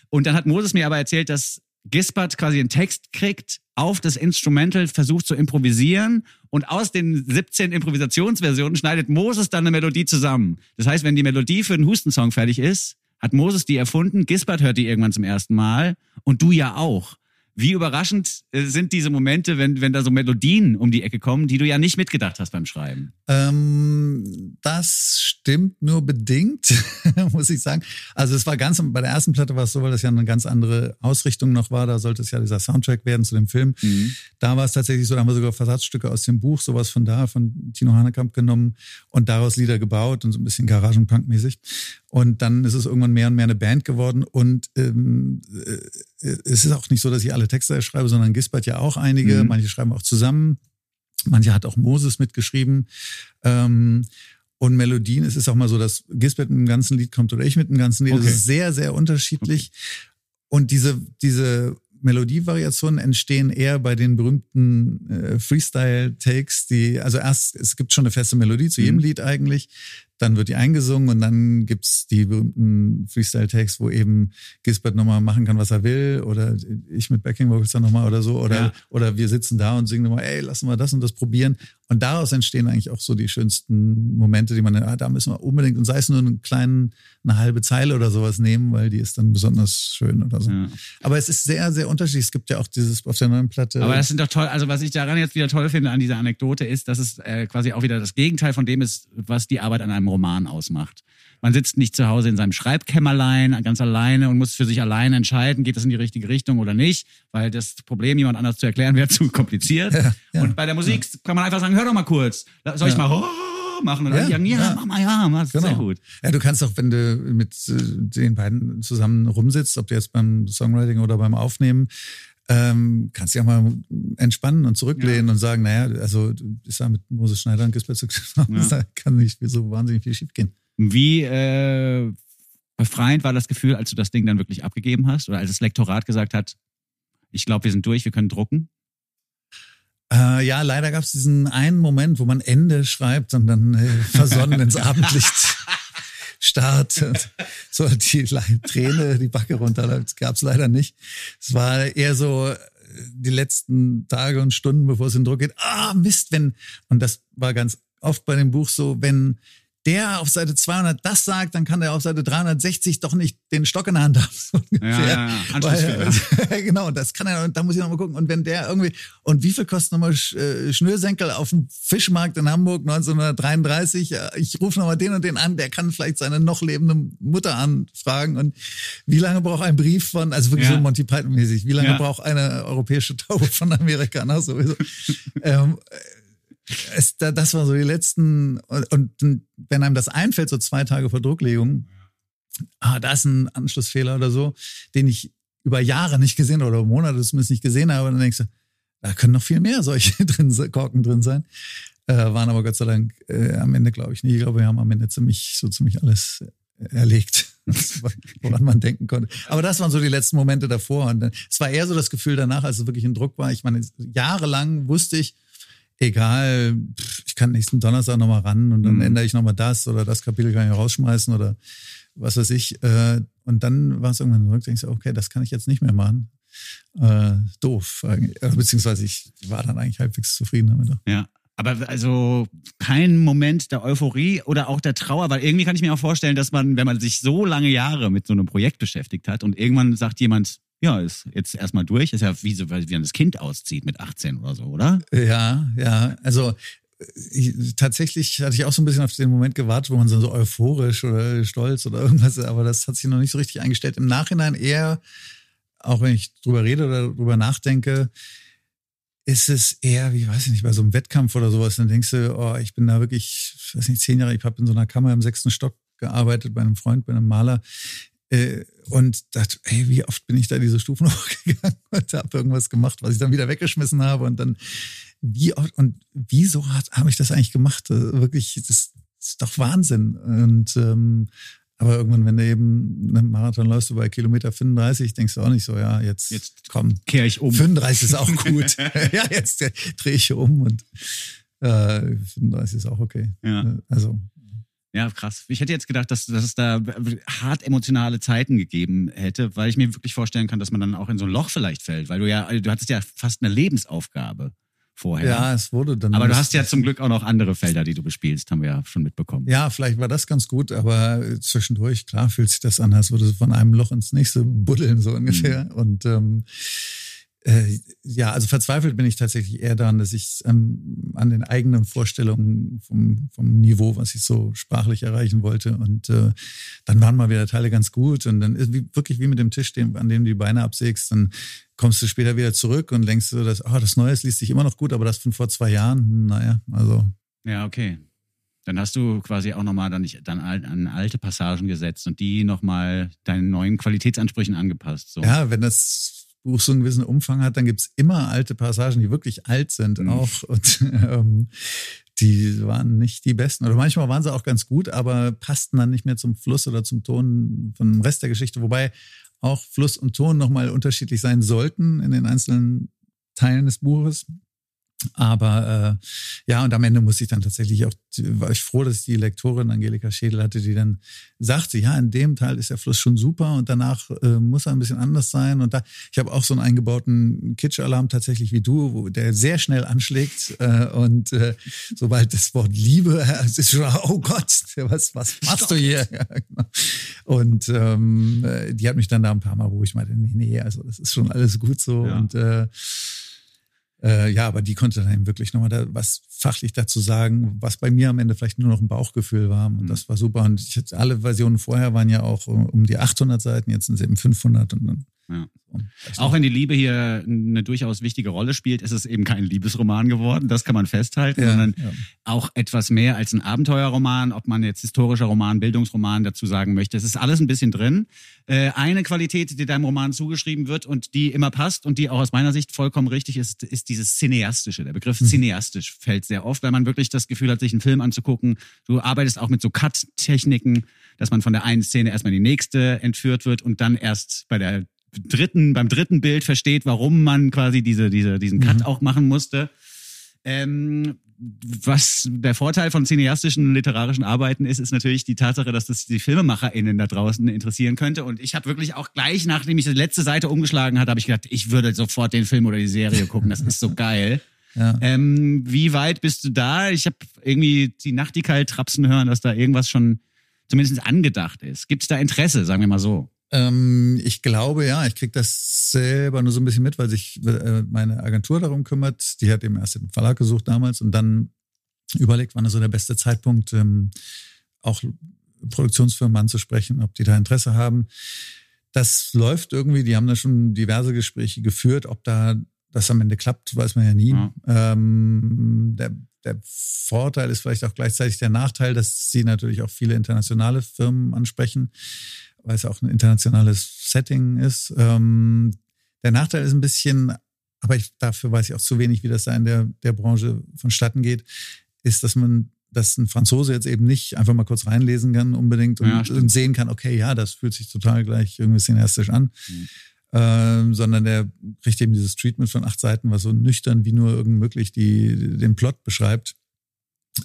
Und dann hat Moses mir aber erzählt, dass Gisbert quasi einen Text kriegt, auf das Instrumental versucht zu improvisieren und aus den 17 Improvisationsversionen schneidet Moses dann eine Melodie zusammen. Das heißt, wenn die Melodie für den Hustensong fertig ist, hat Moses die erfunden, Gisbert hört die irgendwann zum ersten Mal und du ja auch. Wie überraschend äh, sind diese Momente, wenn, wenn da so Melodien um die Ecke kommen, die du ja nicht mitgedacht hast beim Schreiben? Ähm, das stimmt nur bedingt, muss ich sagen. Also es war ganz, bei der ersten Platte war es so, weil das ja eine ganz andere Ausrichtung noch war. Da sollte es ja dieser Soundtrack werden zu dem Film. Da war es tatsächlich so, da haben wir sogar Versatzstücke aus dem Buch, sowas von da, von Tino Hanekamp genommen und daraus Lieder gebaut und so ein bisschen Garagenpunk-mäßig. Und dann ist es irgendwann mehr und mehr eine Band geworden. Und ähm, äh, es ist auch nicht so, dass ich alle Texte schreibe, sondern Gisbert ja auch einige. Mhm. Manche schreiben auch zusammen. Manche hat auch Moses mitgeschrieben. Ähm, und Melodien, es ist auch mal so, dass Gisbert mit dem ganzen Lied kommt oder ich mit dem ganzen Lied. Okay. Das ist sehr, sehr unterschiedlich. Und diese, diese Melodievariationen entstehen eher bei den berühmten äh, Freestyle-Takes, die, also erst, es gibt schon eine feste Melodie zu jedem Mhm. Lied eigentlich, dann wird die eingesungen und dann gibt's die berühmten Freestyle-Takes, wo eben Gisbert nochmal machen kann, was er will, oder ich mit Backing Vocals dann nochmal oder so, oder, Ja. oder wir sitzen da und singen nochmal, ey, lassen wir das und das probieren. Und daraus entstehen eigentlich auch so die schönsten Momente, die man, ah, da müssen wir unbedingt, und sei es nur einen kleinen, eine halbe Zeile oder sowas nehmen, weil die ist dann besonders schön oder so. Ja. Aber es ist sehr, sehr unterschiedlich. Es gibt ja auch dieses auf der neuen Platte. Aber das sind doch toll. Also was ich daran jetzt wieder toll finde an dieser Anekdote ist, dass es äh, quasi auch wieder das Gegenteil von dem ist, was die Arbeit an einem Roman ausmacht. Man sitzt nicht zu Hause in seinem Schreibkämmerlein ganz alleine und muss für sich alleine entscheiden, geht das in die richtige Richtung oder nicht, weil das Problem jemand anders zu erklären wäre zu kompliziert. ja, und bei der Musik kann man einfach sagen, hör doch mal kurz, soll ich Ja. mal oh, machen? Und Ja, dann sagen, ja, ja. mach mal, ja, mach, Genau. sehr gut. Ja, du kannst auch, wenn du mit äh, den beiden zusammen rumsitzt, ob du jetzt beim Songwriting oder beim Aufnehmen, ähm, kannst dich auch mal entspannen und zurücklehnen und sagen, naja, also bist ja mit Moses Schneider und Gisbert zu da kann nicht so wahnsinnig viel schiefgehen. Wie äh, befreiend war das Gefühl, als du das Ding dann wirklich abgegeben hast oder als das Lektorat gesagt hat, ich glaube, wir sind durch, wir können drucken. Äh, ja, leider gab es diesen einen Moment, wo man Ende schreibt und dann äh, versonnen ins Abendlicht starrt. Und so die Träne, die Backe runterläuft, gab es leider nicht. Es war eher so äh, die letzten Tage und Stunden, bevor es in den Druck geht. Ah, Mist, wenn, und das war ganz oft bei dem Buch so, wenn der auf Seite 200 das sagt, dann kann der auf Seite 360 doch nicht den Stock in der Hand haben. So ungefähr. ja, ja. Weil, genau, das kann er, und da muss ich nochmal gucken. Und wenn der irgendwie, und wie viel kostet nochmal äh, Schnürsenkel auf dem Fischmarkt in Hamburg 1933? Ja, Ich rufe nochmal den und den an, der kann vielleicht seine noch lebende Mutter anfragen. Und wie lange braucht ein Brief von, also wirklich Ja. so Monty Python-mäßig, wie lange Ja. braucht eine europäische Taube von Amerika? Na, sowieso. ähm, es, da, das war so die letzten, und, und wenn einem das einfällt, so zwei Tage vor Drucklegung, ah, da ist ein Anschlussfehler oder so, den ich über Jahre nicht gesehen oder Monate zumindest nicht gesehen habe, dann denkst du, da können noch viel mehr solche drin, Korken drin sein. Äh, waren aber Gott sei Dank äh, am Ende, glaube ich, nicht. Ich glaube, wir haben am Ende ziemlich, so ziemlich alles erlegt, woran man denken konnte. Aber das waren so die letzten Momente davor. Und es war eher so das Gefühl danach, als es wirklich ein Druck war. Ich meine, jahrelang wusste ich, egal, ich kann nächsten Donnerstag nochmal ran und dann Mhm. ändere ich nochmal das oder das Kapitel kann ich rausschmeißen oder was weiß ich. Äh, und dann war es irgendwann zurück, denkst du, okay, das kann ich jetzt nicht mehr machen. Äh, doof. Äh, Beziehungsweise ich war dann eigentlich halbwegs zufrieden damit. Ja. Aber also kein Moment der Euphorie oder auch der Trauer, weil irgendwie kann ich mir auch vorstellen, dass man, wenn man sich so lange Jahre mit so einem Projekt beschäftigt hat und irgendwann sagt jemand, ja, ist jetzt erstmal durch, ist ja wie so, wie man das Kind auszieht mit 18 oder so, oder? Ja, ja. Also äh, ich, tatsächlich hatte ich auch so ein bisschen auf den Moment gewartet, wo man so, euphorisch oder stolz oder irgendwas, aber das hat sich noch nicht so richtig eingestellt. Im Nachhinein eher, auch wenn ich drüber rede oder drüber nachdenke, ist es eher, wie weiß ich nicht, bei so einem Wettkampf oder sowas, dann denkst du, oh, ich bin da wirklich, ich weiß nicht, zehn Jahre, ich habe in so einer Kammer im sechsten Stock gearbeitet bei einem Freund, bei einem Maler. Äh, und dachte, hey, wie oft bin ich da diese Stufen hochgegangen und habe irgendwas gemacht, was ich dann wieder weggeschmissen habe und dann wie oft und wieso habe ich das eigentlich gemacht? Äh, Wirklich, das ist doch Wahnsinn. Und ähm, aber irgendwann, wenn du eben einen Marathon läufst, du bei Kilometer 35, denkst du auch nicht so, ja, jetzt, Jetzt komm, Kehr ich um. 35 ist auch gut. ja, jetzt drehe ich um und äh, 35 ist auch okay. Ja. Also Ja, krass. Ich hätte jetzt gedacht, dass, dass es da hart emotionale Zeiten gegeben hätte, weil ich mir wirklich vorstellen kann, dass man dann auch in so ein Loch vielleicht fällt, weil du ja, du hattest ja fast eine Lebensaufgabe vorher. ja, es wurde dann. Aber du hast ja zum Glück auch noch andere Felder, die du bespielst, haben wir ja schon mitbekommen. Ja, vielleicht war das ganz gut, aber zwischendurch, klar, fühlt sich das an, als würde es von einem Loch ins nächste buddeln, so ungefähr. Mhm. Und ähm, äh, ja, also verzweifelt bin ich tatsächlich eher daran, dass ich ähm, an den eigenen Vorstellungen vom, vom Niveau, was ich so sprachlich erreichen wollte. Und äh, dann waren mal wieder Teile ganz gut. Und dann ist wie, wirklich wie mit dem Tisch, den, an dem du die Beine absägst, dann kommst du später wieder zurück und denkst du, dass, oh, das Neue liest sich immer noch gut, aber das von vor zwei Jahren, hm, naja, also Ja, okay. Dann hast du quasi auch nochmal dann, dann an alte Passagen gesetzt und die nochmal deinen neuen Qualitätsansprüchen angepasst. So. Ja, wenn das Buch so einen gewissen Umfang hat, dann gibt's immer alte Passagen, die wirklich alt sind Mhm. auch. Und ähm, die waren nicht die besten. Oder manchmal waren sie auch ganz gut, aber passten dann nicht mehr zum Fluss oder zum Ton von dem Rest der Geschichte. Wobei auch Fluss und Ton nochmal unterschiedlich sein sollten in den einzelnen Teilen des Buches. Aber äh, ja, und am Ende musste ich dann tatsächlich auch, war ich froh, dass ich die Lektorin Angelika Schädel hatte, die dann sagte, ja, in dem Teil ist der Fluss schon super und danach äh, muss er ein bisschen anders sein. Und da, ich habe auch so einen eingebauten Kitsch-Alarm tatsächlich wie du, wo der sehr schnell anschlägt. Äh, und äh, sobald das Wort Liebe, äh, es ist schon, oh Gott, was, was machst du hier? Ja, genau. Und ähm, äh, die hat mich dann da ein paar Mal, wo ich meinte, nee, nee, also das ist schon alles gut so. Ja. Und äh, äh, ja, aber die konnte dann eben wirklich nochmal da was fachlich dazu sagen, was bei mir am Ende vielleicht nur noch ein Bauchgefühl war. Und Mhm. das war super. Und ich, alle Versionen vorher waren ja auch um um die 800 Seiten, jetzt sind sie eben 500. Und dann, Ja. Auch wenn die Liebe hier eine durchaus wichtige Rolle spielt, ist es eben kein Liebesroman geworden, das kann man festhalten, Ja, sondern ja. auch etwas mehr als ein Abenteuerroman, ob man jetzt historischer Roman, Bildungsroman dazu sagen möchte. Es ist alles ein bisschen drin. Äh, eine Qualität, die deinem Roman zugeschrieben wird und die immer passt und die auch aus meiner Sicht vollkommen richtig ist, ist dieses Cineastische. Der Begriff Cineastisch fällt sehr oft, weil man wirklich das Gefühl hat, sich einen Film anzugucken. Du arbeitest auch mit so Cut-Techniken, dass man von der einen Szene erstmal in die nächste entführt wird und dann erst bei der dritten, beim dritten Bild versteht, warum man quasi diese, diese, diesen Cut auch machen musste. Ähm, was der Vorteil von cineastischen literarischen Arbeiten ist, ist natürlich die Tatsache, dass das die FilmemacherInnen da draußen interessieren könnte. Und ich habe wirklich auch gleich, nachdem ich die letzte Seite umgeschlagen hatte, habe ich gedacht, ich würde sofort den Film oder die Serie gucken. Das ist so geil. Ja. Ähm, wie weit bist du da? Ich habe irgendwie die Nachtigall trapsen hören, dass da irgendwas schon zumindest angedacht ist. Gibt es da Interesse, sagen wir mal so? Ähm, ich glaube ja, ich krieg das selber nur so ein bisschen mit, weil sich äh, meine Agentur darum kümmert. Die hat eben erst den Verlag gesucht damals und dann überlegt, wann ist so der beste Zeitpunkt, ähm, auch Produktionsfirmen anzusprechen, ob die da Interesse haben. Das läuft irgendwie, die haben da schon diverse Gespräche geführt, ob da das am Ende klappt, weiß man ja nie. Ja. Ähm, der, der Vorteil ist vielleicht auch gleichzeitig der Nachteil, dass sie natürlich auch viele internationale Firmen ansprechen, weil es auch ein internationales Setting ist. Ähm, der Nachteil ist ein bisschen, aber ich, dafür weiß ich auch zu wenig, wie das da in der, der Branche vonstatten geht, ist, dass man dass ein Franzose jetzt eben nicht einfach mal kurz reinlesen kann unbedingt und, Ja, und sehen kann, okay, ja, das fühlt sich total gleich irgendwie cineastisch an. Mhm. Ähm, sondern der kriegt eben dieses Treatment von acht Seiten, was so nüchtern wie nur irgend möglich die, den Plot beschreibt.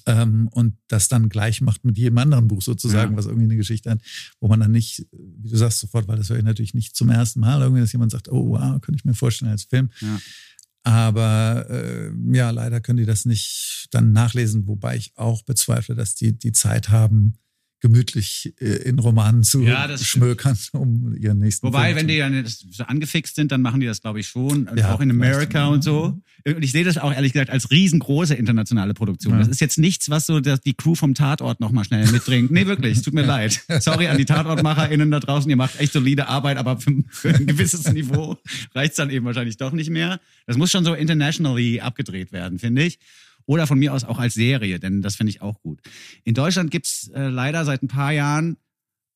Ähm, und das dann gleich macht mit jedem anderen Buch sozusagen, Ja. was irgendwie eine Geschichte hat, wo man dann nicht, wie du sagst sofort, weil das höre ich natürlich nicht zum ersten Mal irgendwie, dass jemand sagt, oh wow, könnte ich mir vorstellen als Film. Ja. Aber äh, ja, leider können die das nicht dann nachlesen, wobei ich auch bezweifle, dass die die Zeit haben, gemütlich äh, in Romanen zu Ja, schmökern, um ihren nächsten Wobei, Film wenn die dann so angefixt sind, dann machen die das, glaube ich, schon. Und Ja, auch in America und so. Und ich sehe das auch ehrlich gesagt als riesengroße internationale Produktion. Ja. Das ist jetzt nichts, was so dass die Crew vom Tatort nochmal schnell mitbringt. Nee, wirklich, es tut mir leid. Sorry an die TatortmacherInnen da draußen, ihr macht echt solide Arbeit, aber für, für ein gewisses Niveau reicht's dann eben wahrscheinlich doch nicht mehr. Das muss schon so internationally abgedreht werden, finde ich. Oder von mir aus auch als Serie, denn das finde ich auch gut. In Deutschland gibt's äh, leider seit ein paar Jahren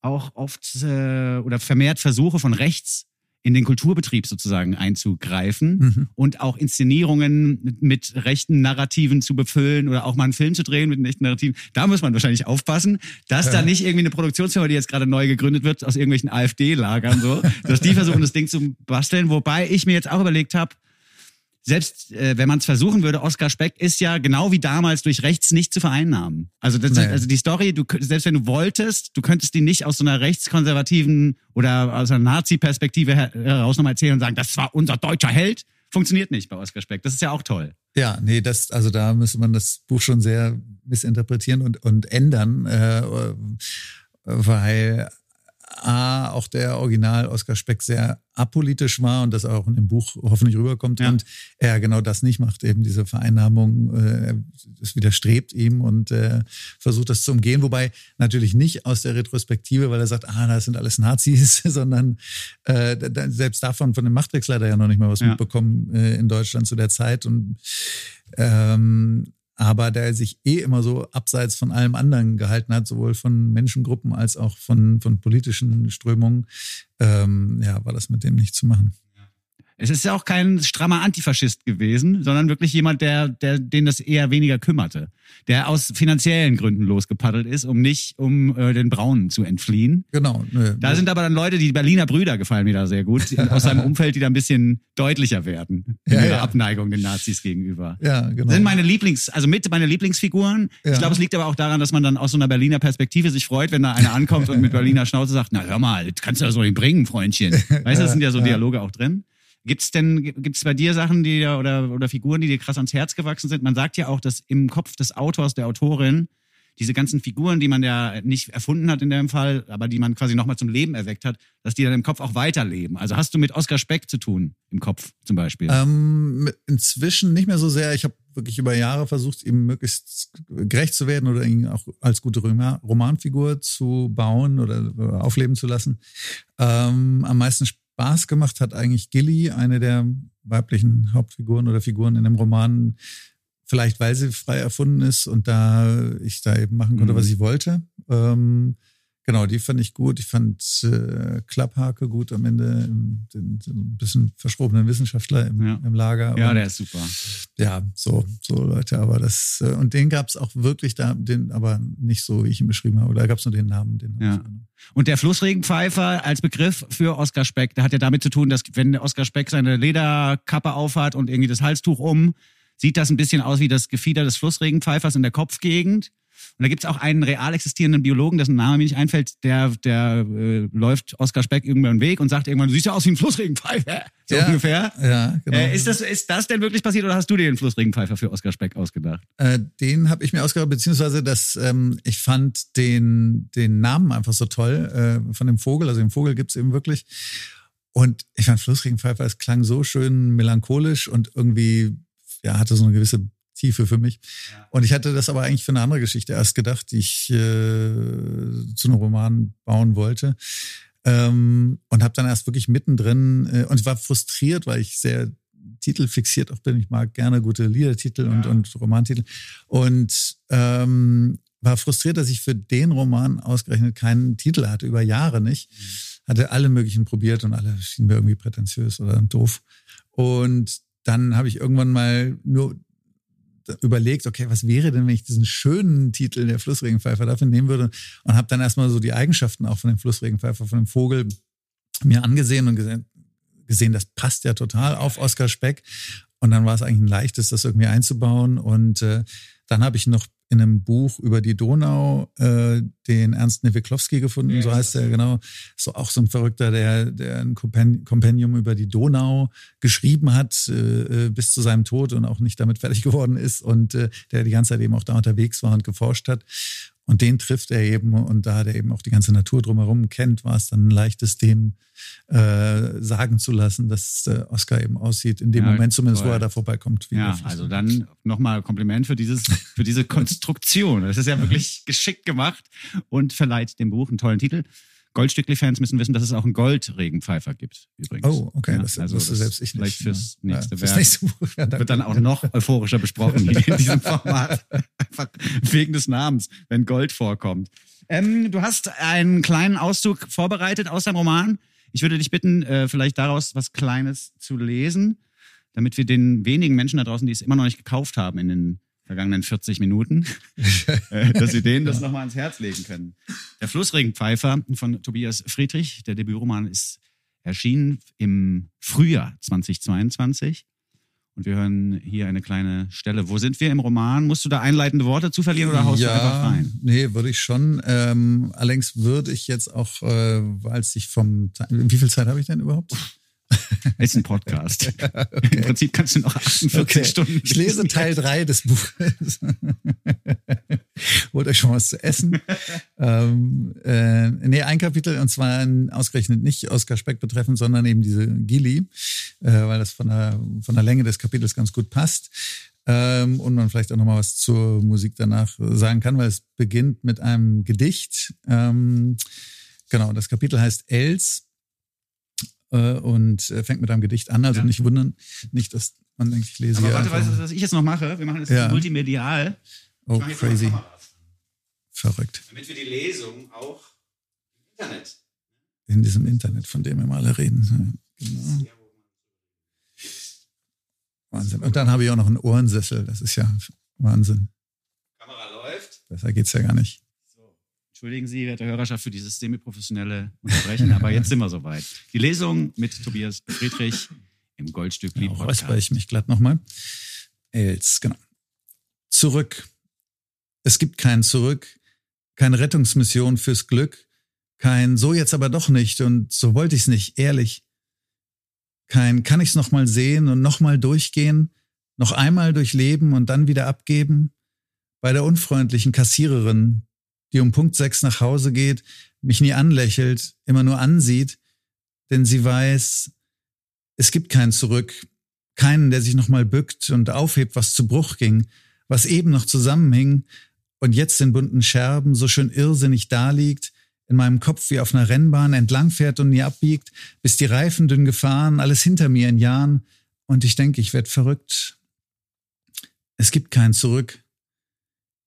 auch oft äh, oder vermehrt Versuche von rechts in den Kulturbetrieb sozusagen einzugreifen Mhm. und auch Inszenierungen mit, rechten Narrativen zu befüllen oder auch mal einen Film zu drehen mit echten Narrativen. Da muss man wahrscheinlich aufpassen, dass da nicht irgendwie eine Produktionsfirma, die jetzt gerade neu gegründet wird, aus irgendwelchen AfD-Lagern so, dass die versuchen, das Ding zu basteln. Wobei ich mir jetzt auch überlegt habe, selbst äh, wenn man es versuchen würde, Oskar Speck ist ja genau wie damals durch rechts nicht zu vereinnahmen. Also, das, Nee. also die Story, du, selbst wenn du wolltest, du könntest die nicht aus so einer rechtskonservativen oder aus einer Nazi-Perspektive her- heraus nochmal erzählen und sagen, das war unser deutscher Held. Funktioniert nicht bei Oskar Speck. Das ist ja auch toll. Ja, nee, das, also da müsste man das Buch schon sehr missinterpretieren und, und ändern, äh, weil A, auch der Original Oskar Speck sehr apolitisch war und das auch in dem Buch hoffentlich rüberkommt Ja. und er genau das nicht macht, eben diese Vereinnahmung, äh, es widerstrebt ihm und äh, versucht das zu umgehen, wobei natürlich nicht aus der Retrospektive, weil er sagt, ah, das sind alles Nazis, sondern äh, selbst davon, von dem Machtwechsel hat er ja noch nicht mal was Ja. mitbekommen äh, in Deutschland zu der Zeit und ähm, aber der sich eh immer so abseits von allem anderen gehalten hat, sowohl von Menschengruppen als auch von, von politischen Strömungen, ähm, ja, war das mit dem nicht zu machen. Es ist ja auch kein strammer Antifaschist gewesen, sondern wirklich jemand, der, der, den das eher weniger kümmerte. Der aus finanziellen Gründen losgepaddelt ist, um nicht um äh, den Braunen zu entfliehen. Genau. nö, Da sind aber dann Leute, die Berliner Brüder gefallen mir da sehr gut, aus seinem Umfeld, die da ein bisschen deutlicher werden in Ja, ihrer ja. Abneigung den Nazis gegenüber. ja, genau. Sind meine Lieblings, also mit meine Lieblingsfiguren. Ich Ja. glaube, es liegt aber auch daran, dass man dann aus so einer Berliner Perspektive sich freut, wenn da einer ankommt und mit Berliner Schnauze sagt, na hör mal, das kannst du ja so nicht bringen, Freundchen. Weißt du, das sind ja so Dialoge auch drin. Gibt's denn, gibt's bei dir Sachen, die dir oder, oder Figuren, die dir krass ans Herz gewachsen sind? Man sagt ja auch, dass im Kopf des Autors, der Autorin, diese ganzen Figuren, die man ja nicht erfunden hat in dem Fall, aber die man quasi nochmal zum Leben erweckt hat, dass die dann im Kopf auch weiterleben. Also hast du mit Oskar Speck zu tun, im Kopf zum Beispiel? Ähm, inzwischen nicht mehr so sehr. Ich habe wirklich über Jahre versucht, ihm möglichst gerecht zu werden oder ihn auch als gute Roma- Romanfigur zu bauen oder aufleben zu lassen. Ähm, am meisten Spaß gemacht hat eigentlich Gilly, eine der weiblichen Hauptfiguren oder Figuren in dem Roman. Vielleicht, weil sie frei erfunden ist und da ich da eben machen konnte, Mhm. was ich wollte. Ähm, Genau, die fand ich gut. Ich fand äh, Klapphake gut am Ende, im, den, ein bisschen verschrobenen Wissenschaftler im, Ja. im Lager. Ja, Und der ist super. ja, so, so Leute, aber das, äh, und den gab es auch wirklich da, den, aber nicht so, wie ich ihn beschrieben habe. Da gab es nur den Namen, den Ja. Und der Flussregenpfeifer als Begriff für Oskar Speck, der hat ja damit zu tun, dass wenn der Oskar Speck seine Lederkappe aufhat und irgendwie das Halstuch um, sieht das ein bisschen aus wie das Gefieder des Flussregenpfeifers in der Kopfgegend. Und da gibt's auch einen real existierenden Biologen, dessen Name mir nicht einfällt, der, der äh, läuft Oskar Speck irgendwann den Weg und sagt irgendwann, du siehst ja aus wie ein Flussregenpfeifer. So Ja. ungefähr. Ja, genau. Äh, ist, das, ist das denn wirklich passiert oder hast du dir den Flussregenpfeifer für Oskar Speck ausgedacht? Äh, den habe ich mir ausgedacht, beziehungsweise das, ähm, ich fand den, den Namen einfach so toll äh, von dem Vogel. Also den Vogel gibt's eben wirklich. Und ich fand Flussregenpfeifer, es klang so schön melancholisch und irgendwie, ja, hatte so eine gewisse Tiefe für mich. Und ich hatte das aber eigentlich für eine andere Geschichte erst gedacht, die ich äh, zu einem Roman bauen wollte. Ähm, und habe dann erst wirklich mittendrin äh, und ich war frustriert, weil ich sehr titelfixiert auch bin. Ich mag gerne gute Liedertitel und, und Romantitel. Und ähm, war frustriert, dass ich für den Roman ausgerechnet keinen Titel hatte, über Jahre nicht. Hatte alle möglichen probiert und alle schienen mir irgendwie prätentiös oder doof. Und dann habe ich irgendwann mal nur überlegt, okay, was wäre denn, wenn ich diesen schönen Titel der Flussregenpfeifer dafür nehmen würde und habe dann erstmal so die Eigenschaften auch von dem Flussregenpfeifer, von dem Vogel mir angesehen und gesehen, gesehen, das passt ja total auf Oskar Speck. Und dann war es eigentlich ein leichtes, das irgendwie einzubauen. Und äh, dann habe ich noch in einem Buch über die Donau äh, den Ernst Newiklowski gefunden, so heißt er, genau. So auch so ein Verrückter, der, der ein Kompen- Kompendium über die Donau geschrieben hat, äh, äh, bis zu seinem Tod und auch nicht damit fertig geworden ist und äh, der die ganze Zeit eben auch da unterwegs war und geforscht hat. Und den trifft er eben und da er eben auch die ganze Natur drumherum kennt, war es dann ein leichtes, dem äh, sagen zu lassen, dass äh, Oscar eben aussieht, in dem Ja, Moment zumindest, toll. wo er da vorbeikommt. wie Ja, also dann nochmal Kompliment für dieses, für diese Konstruktion. Das ist ja wirklich geschickt gemacht und verleiht dem Buch einen tollen Titel. Goldstückli-Fans müssen wissen, dass es auch einen Goldregenpfeifer gibt, übrigens. Oh, okay, Ja, das also wusste das selbst ich nicht. Vielleicht fürs Ja. nächste Ja, Werk. nächste Buch. Ja, wird dann auch noch euphorischer besprochen in diesem Format. Einfach wegen des Namens, wenn Gold vorkommt. Ähm, du hast einen kleinen Auszug vorbereitet aus deinem Roman. Ich würde dich bitten, äh, vielleicht daraus was Kleines zu lesen, damit wir den wenigen Menschen da draußen, die es immer noch nicht gekauft haben in den vergangenen 40 Minuten, äh, dass sie denen das nochmal ans Herz legen können. Der Flussregenpfeifer von Tobias Friedrich, der Debütroman ist erschienen im Frühjahr 2022. Und wir hören hier eine kleine Stelle. Wo sind wir im Roman? Musst du da einleitende Worte zu verlieren oder haust du einfach rein? Nee, würde ich schon. Ähm, allerdings würde ich jetzt auch, äh, als ich vom, wie viel Zeit habe ich denn überhaupt? Ist ein Podcast. Im Prinzip kannst du noch 48 Okay. Stunden. Ich lese. Teil drei des Buches. Holt euch schon was zu essen. ähm, äh, nee, ein Kapitel, und zwar ausgerechnet nicht Oskar Speck betreffend, sondern eben diese Gili, äh, weil das von der, von der Länge des Kapitels ganz gut passt. Ähm, und man vielleicht auch nochmal was zur Musik danach sagen kann, weil es beginnt mit einem Gedicht. Ähm, genau, das Kapitel heißt Els äh, und äh, fängt mit einem Gedicht an. Also Ja. nicht wundern, nicht, dass man denkt, ich lese Aber warte, weißt du, was ich jetzt noch mache? Wir machen das Ja. multimedial. Oh, crazy. Verrückt. Damit wir die Lesung auch im Internet. In diesem Internet, von dem wir mal alle reden. Ja, Genau. Wahnsinn. Und dann habe ich auch noch einen Ohrensessel. Das ist ja Wahnsinn. Kamera läuft. Besser geht's ja gar nicht. Entschuldigen Sie, werte Hörerschaft, für dieses semi-professionelle Unterbrechen, aber jetzt sind wir soweit. Die Lesung mit Tobias Friedrich im Goldstück Lied auch räusper ich mich glatt nochmal. Els, genau. Zurück. Es gibt kein Zurück, keine Rettungsmission fürs Glück, kein so jetzt aber doch nicht und so wollte ich's nicht, ehrlich. Kein kann ich's noch mal sehen und noch mal durchgehen, noch einmal durchleben und dann wieder abgeben. Bei der unfreundlichen Kassiererin, die um Punkt sechs nach Hause geht, mich nie anlächelt, immer nur ansieht, denn sie weiß, es gibt kein Zurück, keinen, der sich nochmal bückt und aufhebt, was zu Bruch ging, was eben noch zusammenhing und jetzt in bunten Scherben so schön irrsinnig daliegt, in meinem Kopf wie auf einer Rennbahn entlangfährt und nie abbiegt, bis die Reifen dünn gefahren, alles hinter mir in Jahren und ich denke, ich werd verrückt. Es gibt kein Zurück.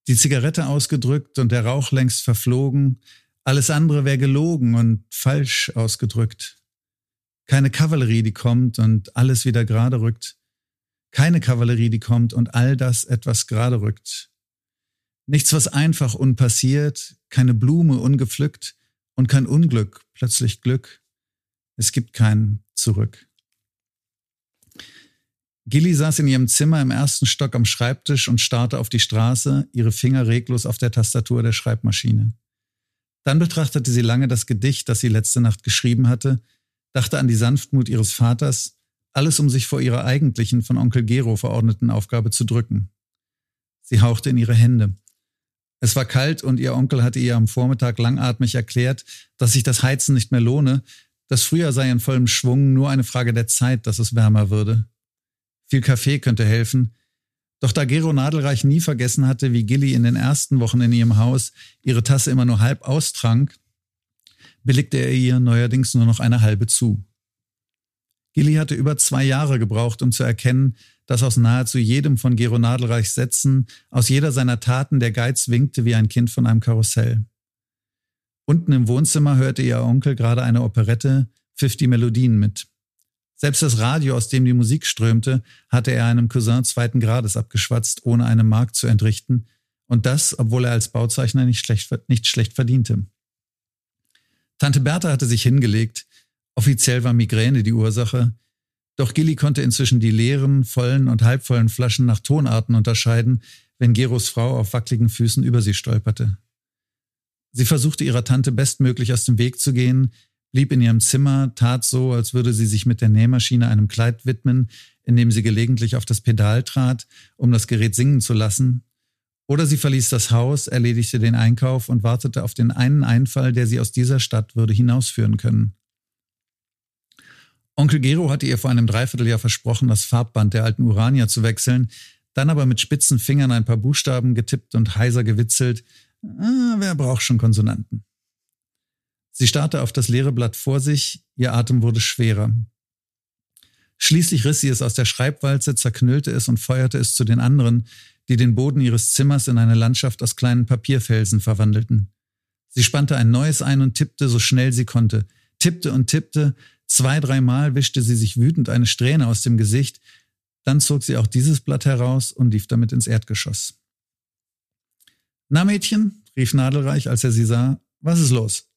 Die Zigarette ausgedrückt und der Rauch längst verflogen, Alles andere wäre gelogen und falsch ausgedrückt. Keine Kavallerie, die kommt und alles wieder gerade rückt. Keine Kavallerie, die kommt und all das etwas gerade rückt. Nichts, was einfach unpassiert, keine Blume ungepflückt und kein Unglück, plötzlich Glück. Es gibt kein Zurück. Gilly saß in ihrem Zimmer im ersten Stock am Schreibtisch und starrte auf die Straße, ihre Finger reglos auf der Tastatur der Schreibmaschine. Dann betrachtete sie lange das Gedicht, das sie letzte Nacht geschrieben hatte, dachte an die Sanftmut ihres Vaters, alles um sich vor ihrer eigentlichen, von Onkel Gero verordneten Aufgabe zu drücken. Sie hauchte in ihre Hände. Es war kalt und ihr Onkel hatte ihr am Vormittag langatmig erklärt, dass sich das Heizen nicht mehr lohne, das Frühjahr sei in vollem Schwung, nur eine Frage der Zeit, dass es wärmer würde. Viel Kaffee könnte helfen. Doch da Gero Nadelreich nie vergessen hatte, wie Gilly in den ersten Wochen in ihrem Haus ihre Tasse immer nur halb austrank, billigte er ihr neuerdings nur noch eine halbe zu. Gilly hatte über zwei Jahre gebraucht, um zu erkennen, dass aus nahezu jedem von Gero Nadelreichs Sätzen, aus jeder seiner Taten der Geiz winkte wie ein Kind von einem Karussell. Unten im Wohnzimmer hörte ihr Onkel gerade eine Operette 50 Melodien mit. Selbst das Radio, aus dem die Musik strömte, hatte er einem Cousin zweiten Grades abgeschwatzt, ohne eine Mark zu entrichten, und das, obwohl er als Bauzeichner nicht schlecht, nicht schlecht verdiente. Tante Bertha hatte sich hingelegt. Offiziell war Migräne die Ursache. Doch Gilly konnte inzwischen die leeren, vollen und halbvollen Flaschen nach Tonarten unterscheiden, wenn Geros Frau auf wackligen Füßen über sie stolperte. Sie versuchte ihrer Tante bestmöglich aus dem Weg zu gehen, blieb in ihrem Zimmer, tat so, als würde sie sich mit der Nähmaschine einem Kleid widmen, indem sie gelegentlich auf das Pedal trat, um das Gerät singen zu lassen. Oder sie verließ das Haus, erledigte den Einkauf und wartete auf den einen Einfall, der sie aus dieser Stadt würde hinausführen können. Onkel Gero hatte ihr vor einem Dreivierteljahr versprochen, das Farbband der alten Urania zu wechseln, dann aber mit spitzen Fingern ein paar Buchstaben getippt und heiser gewitzelt. Ah, wer braucht schon Konsonanten? Sie starrte auf das leere Blatt vor sich, ihr Atem wurde schwerer. Schließlich riss sie es aus der Schreibwalze, zerknüllte es und feuerte es zu den anderen, die den Boden ihres Zimmers in eine Landschaft aus kleinen Papierfelsen verwandelten. Sie spannte ein neues ein und tippte so schnell sie konnte, tippte und tippte, zwei, dreimal wischte sie sich wütend eine Strähne aus dem Gesicht, dann zog sie auch dieses Blatt heraus und lief damit ins Erdgeschoss. Na, Mädchen, rief Nadelreich, als er sie sah, was ist los?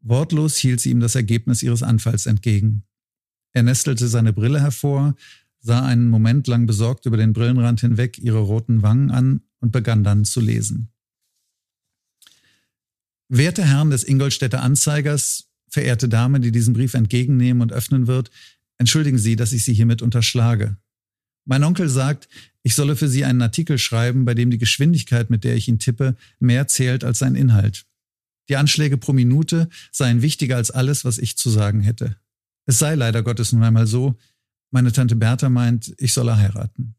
Wortlos hielt sie ihm das Ergebnis ihres Anfalls entgegen. Er nestelte seine Brille hervor, sah einen Moment lang besorgt über den Brillenrand hinweg ihre roten Wangen an und begann dann zu lesen. Werte Herren des Ingolstädter Anzeigers, verehrte Dame, die diesen Brief entgegennehmen und öffnen wird, entschuldigen Sie, dass ich Sie hiermit unterschlage. Mein Onkel sagt, ich solle für Sie einen Artikel schreiben, bei dem die Geschwindigkeit, mit der ich ihn tippe, mehr zählt als sein Inhalt. Die Anschläge pro Minute seien wichtiger als alles, was ich zu sagen hätte. Es sei leider Gottes nun einmal so, meine Tante Bertha meint, ich solle heiraten.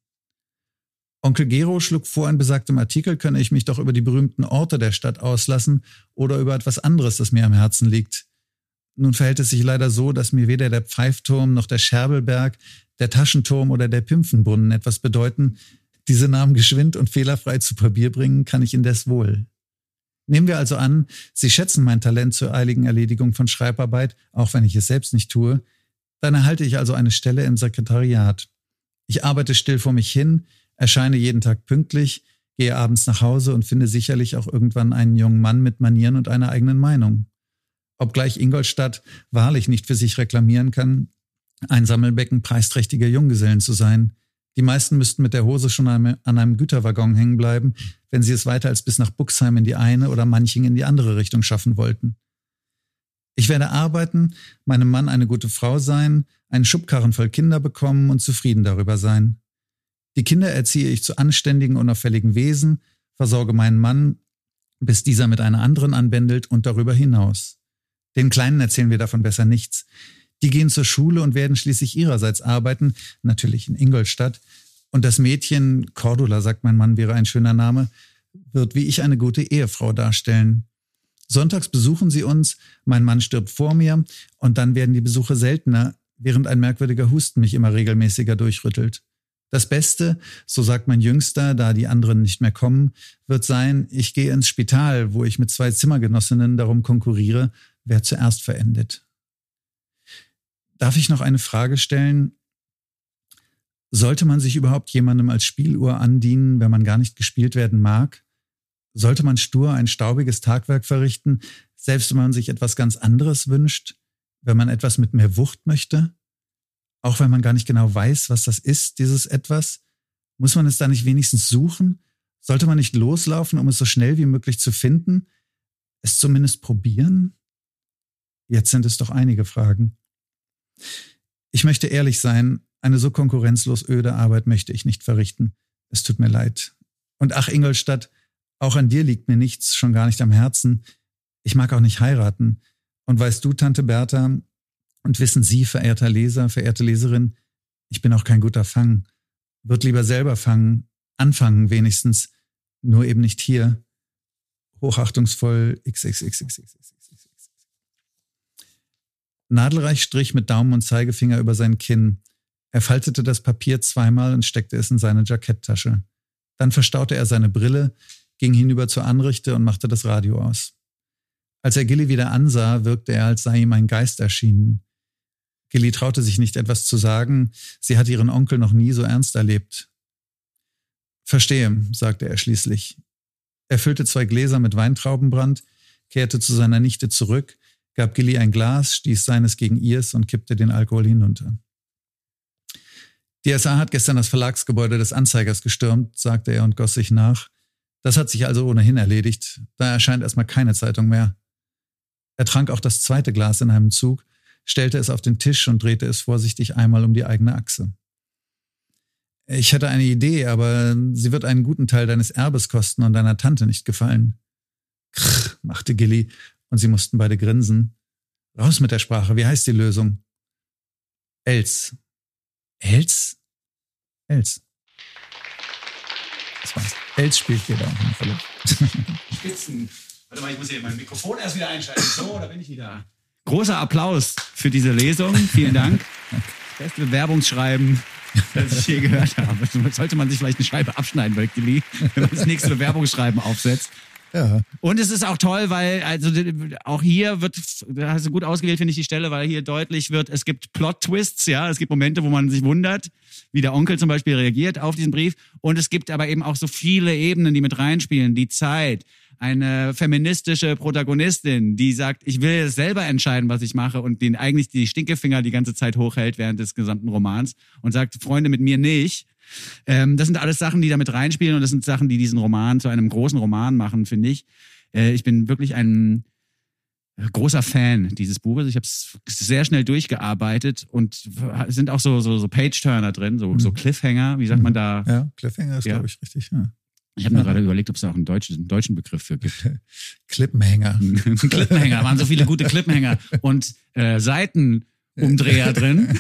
Onkel Gero schlug vor, in besagtem Artikel könne ich mich doch über die berühmten Orte der Stadt auslassen oder über etwas anderes, das mir am Herzen liegt. Nun verhält es sich leider so, dass mir weder der Pfeifturm noch der Scherbelberg, der Taschenturm oder der Pimpfenbrunnen etwas bedeuten. Diese Namen geschwind und fehlerfrei zu Papier bringen kann ich indes wohl. Nehmen wir also an, Sie schätzen mein Talent zur eiligen Erledigung von Schreibarbeit, auch wenn ich es selbst nicht tue, dann erhalte ich also eine Stelle im Sekretariat. Ich arbeite still vor mich hin, erscheine jeden Tag pünktlich, gehe abends nach Hause und finde sicherlich auch irgendwann einen jungen Mann mit Manieren und einer eigenen Meinung. Obgleich Ingolstadt wahrlich nicht für sich reklamieren kann, ein Sammelbecken preisträchtiger Junggesellen zu sein, die meisten müssten mit der Hose schon an einem Güterwaggon hängen bleiben, wenn sie es weiter als bis nach Buxheim in die eine oder Manching in die andere Richtung schaffen wollten. Ich werde arbeiten, meinem Mann eine gute Frau sein, einen Schubkarren voll Kinder bekommen und zufrieden darüber sein. Die Kinder erziehe ich zu anständigen, unauffälligen Wesen, versorge meinen Mann, bis dieser mit einer anderen anbändelt und darüber hinaus. Den Kleinen erzählen wir davon besser nichts. Die gehen zur Schule und werden schließlich ihrerseits arbeiten, natürlich in Ingolstadt. Und das Mädchen, Cordula, sagt mein Mann, wäre ein schöner Name, wird wie ich eine gute Ehefrau darstellen. Sonntags besuchen sie uns, mein Mann stirbt vor mir und dann werden die Besuche seltener, während ein merkwürdiger Husten mich immer regelmäßiger durchrüttelt. Das Beste, so sagt mein Jüngster, da die anderen nicht mehr kommen, wird sein, ich gehe ins Spital, wo ich mit zwei Zimmergenossinnen darum konkurriere, wer zuerst verendet. Darf ich noch eine Frage stellen? Sollte man sich überhaupt jemandem als Spieluhr andienen, wenn man gar nicht gespielt werden mag? Sollte man stur ein staubiges Tagwerk verrichten, selbst wenn man sich etwas ganz anderes wünscht, wenn man etwas mit mehr Wucht möchte? Auch wenn man gar nicht genau weiß, was das ist, dieses etwas? Muss man es da nicht wenigstens suchen? Sollte man nicht loslaufen, um es so schnell wie möglich zu finden? Es zumindest probieren? Jetzt sind es doch einige Fragen. Ich möchte ehrlich sein, eine so konkurrenzlos öde Arbeit möchte ich nicht verrichten. Es tut mir leid. Und ach, Ingolstadt, auch an dir liegt mir nichts, schon gar nicht am Herzen. Ich mag auch nicht heiraten. Und weißt du, Tante Bertha, und wissen Sie, verehrter Leser, verehrte Leserin, ich bin auch kein guter Fang. Wird lieber selber fangen, anfangen wenigstens, nur eben nicht hier. Hochachtungsvoll XXXXXX. Nadelreich strich mit Daumen und Zeigefinger über sein Kinn. Er faltete das Papier zweimal und steckte es in seine Jacketttasche. Dann verstaute er seine Brille, ging hinüber zur Anrichte und machte das Radio aus. Als er Gilly wieder ansah, wirkte er, als sei ihm ein Geist erschienen. Gilly traute sich nicht etwas zu sagen, sie hatte ihren Onkel noch nie so ernst erlebt. Verstehe, sagte er schließlich. Er füllte zwei Gläser mit Weintraubenbrand, kehrte zu seiner Nichte zurück, gab Gilly ein Glas, stieß seines gegen ihrs und kippte den Alkohol hinunter. Die SA hat gestern das Verlagsgebäude des Anzeigers gestürmt, sagte er und goss sich nach. Das hat sich also ohnehin erledigt. Da erscheint erstmal keine Zeitung mehr. Er trank auch das zweite Glas in einem Zug, stellte es auf den Tisch und drehte es vorsichtig einmal um die eigene Achse. Ich hätte eine Idee, aber sie wird einen guten Teil deines Erbes kosten und deiner Tante nicht gefallen. Krr, machte Gilly, und sie mussten beide grinsen. Raus mit der Sprache, wie heißt die Lösung? Els. Els? Els. Das war's. Els spielt jeder auf jeden Fall. Spitzen. Warte mal, ich muss hier mein Mikrofon erst wieder einschalten. So, da bin ich wieder. Großer Applaus für diese Lesung. Vielen Dank. Das beste Bewerbungsschreiben, das ich je gehört habe. Sollte man sich vielleicht eine Scheibe abschneiden bei Gilly, wenn man das nächste Bewerbungsschreiben aufsetzt. Und es ist auch toll, weil also auch hier wird, da hast du gut ausgewählt, finde ich die Stelle, weil hier deutlich wird, es gibt Plot-Twists, ja, es gibt Momente, wo man sich wundert, wie der Onkel zum Beispiel reagiert auf diesen Brief. Und es gibt aber eben auch so viele Ebenen, die mit reinspielen. Die Zeit, eine feministische Protagonistin, die sagt, ich will selber entscheiden, was ich mache und den eigentlich die Stinkefinger die ganze Zeit hochhält während des gesamten Romans und sagt, Freunde mit mir nicht. Ähm, das sind alles Sachen, die damit reinspielen und das sind Sachen, die diesen Roman zu einem großen Roman machen, finde ich. Äh, ich bin wirklich ein großer Fan dieses Buches. Ich habe es sehr schnell durchgearbeitet und sind auch so, so, so Page-Turner drin, so, so Cliffhanger, wie sagt man da? Ja, Cliffhanger ist, Ja. glaube ich, richtig. Ja. Ich habe mir gerade überlegt, ob es da auch einen deutschen, einen deutschen Begriff für gibt. Klippenhänger. Klippenhänger, waren so viele gute Klippenhänger und äh, Seitenumdreher drin,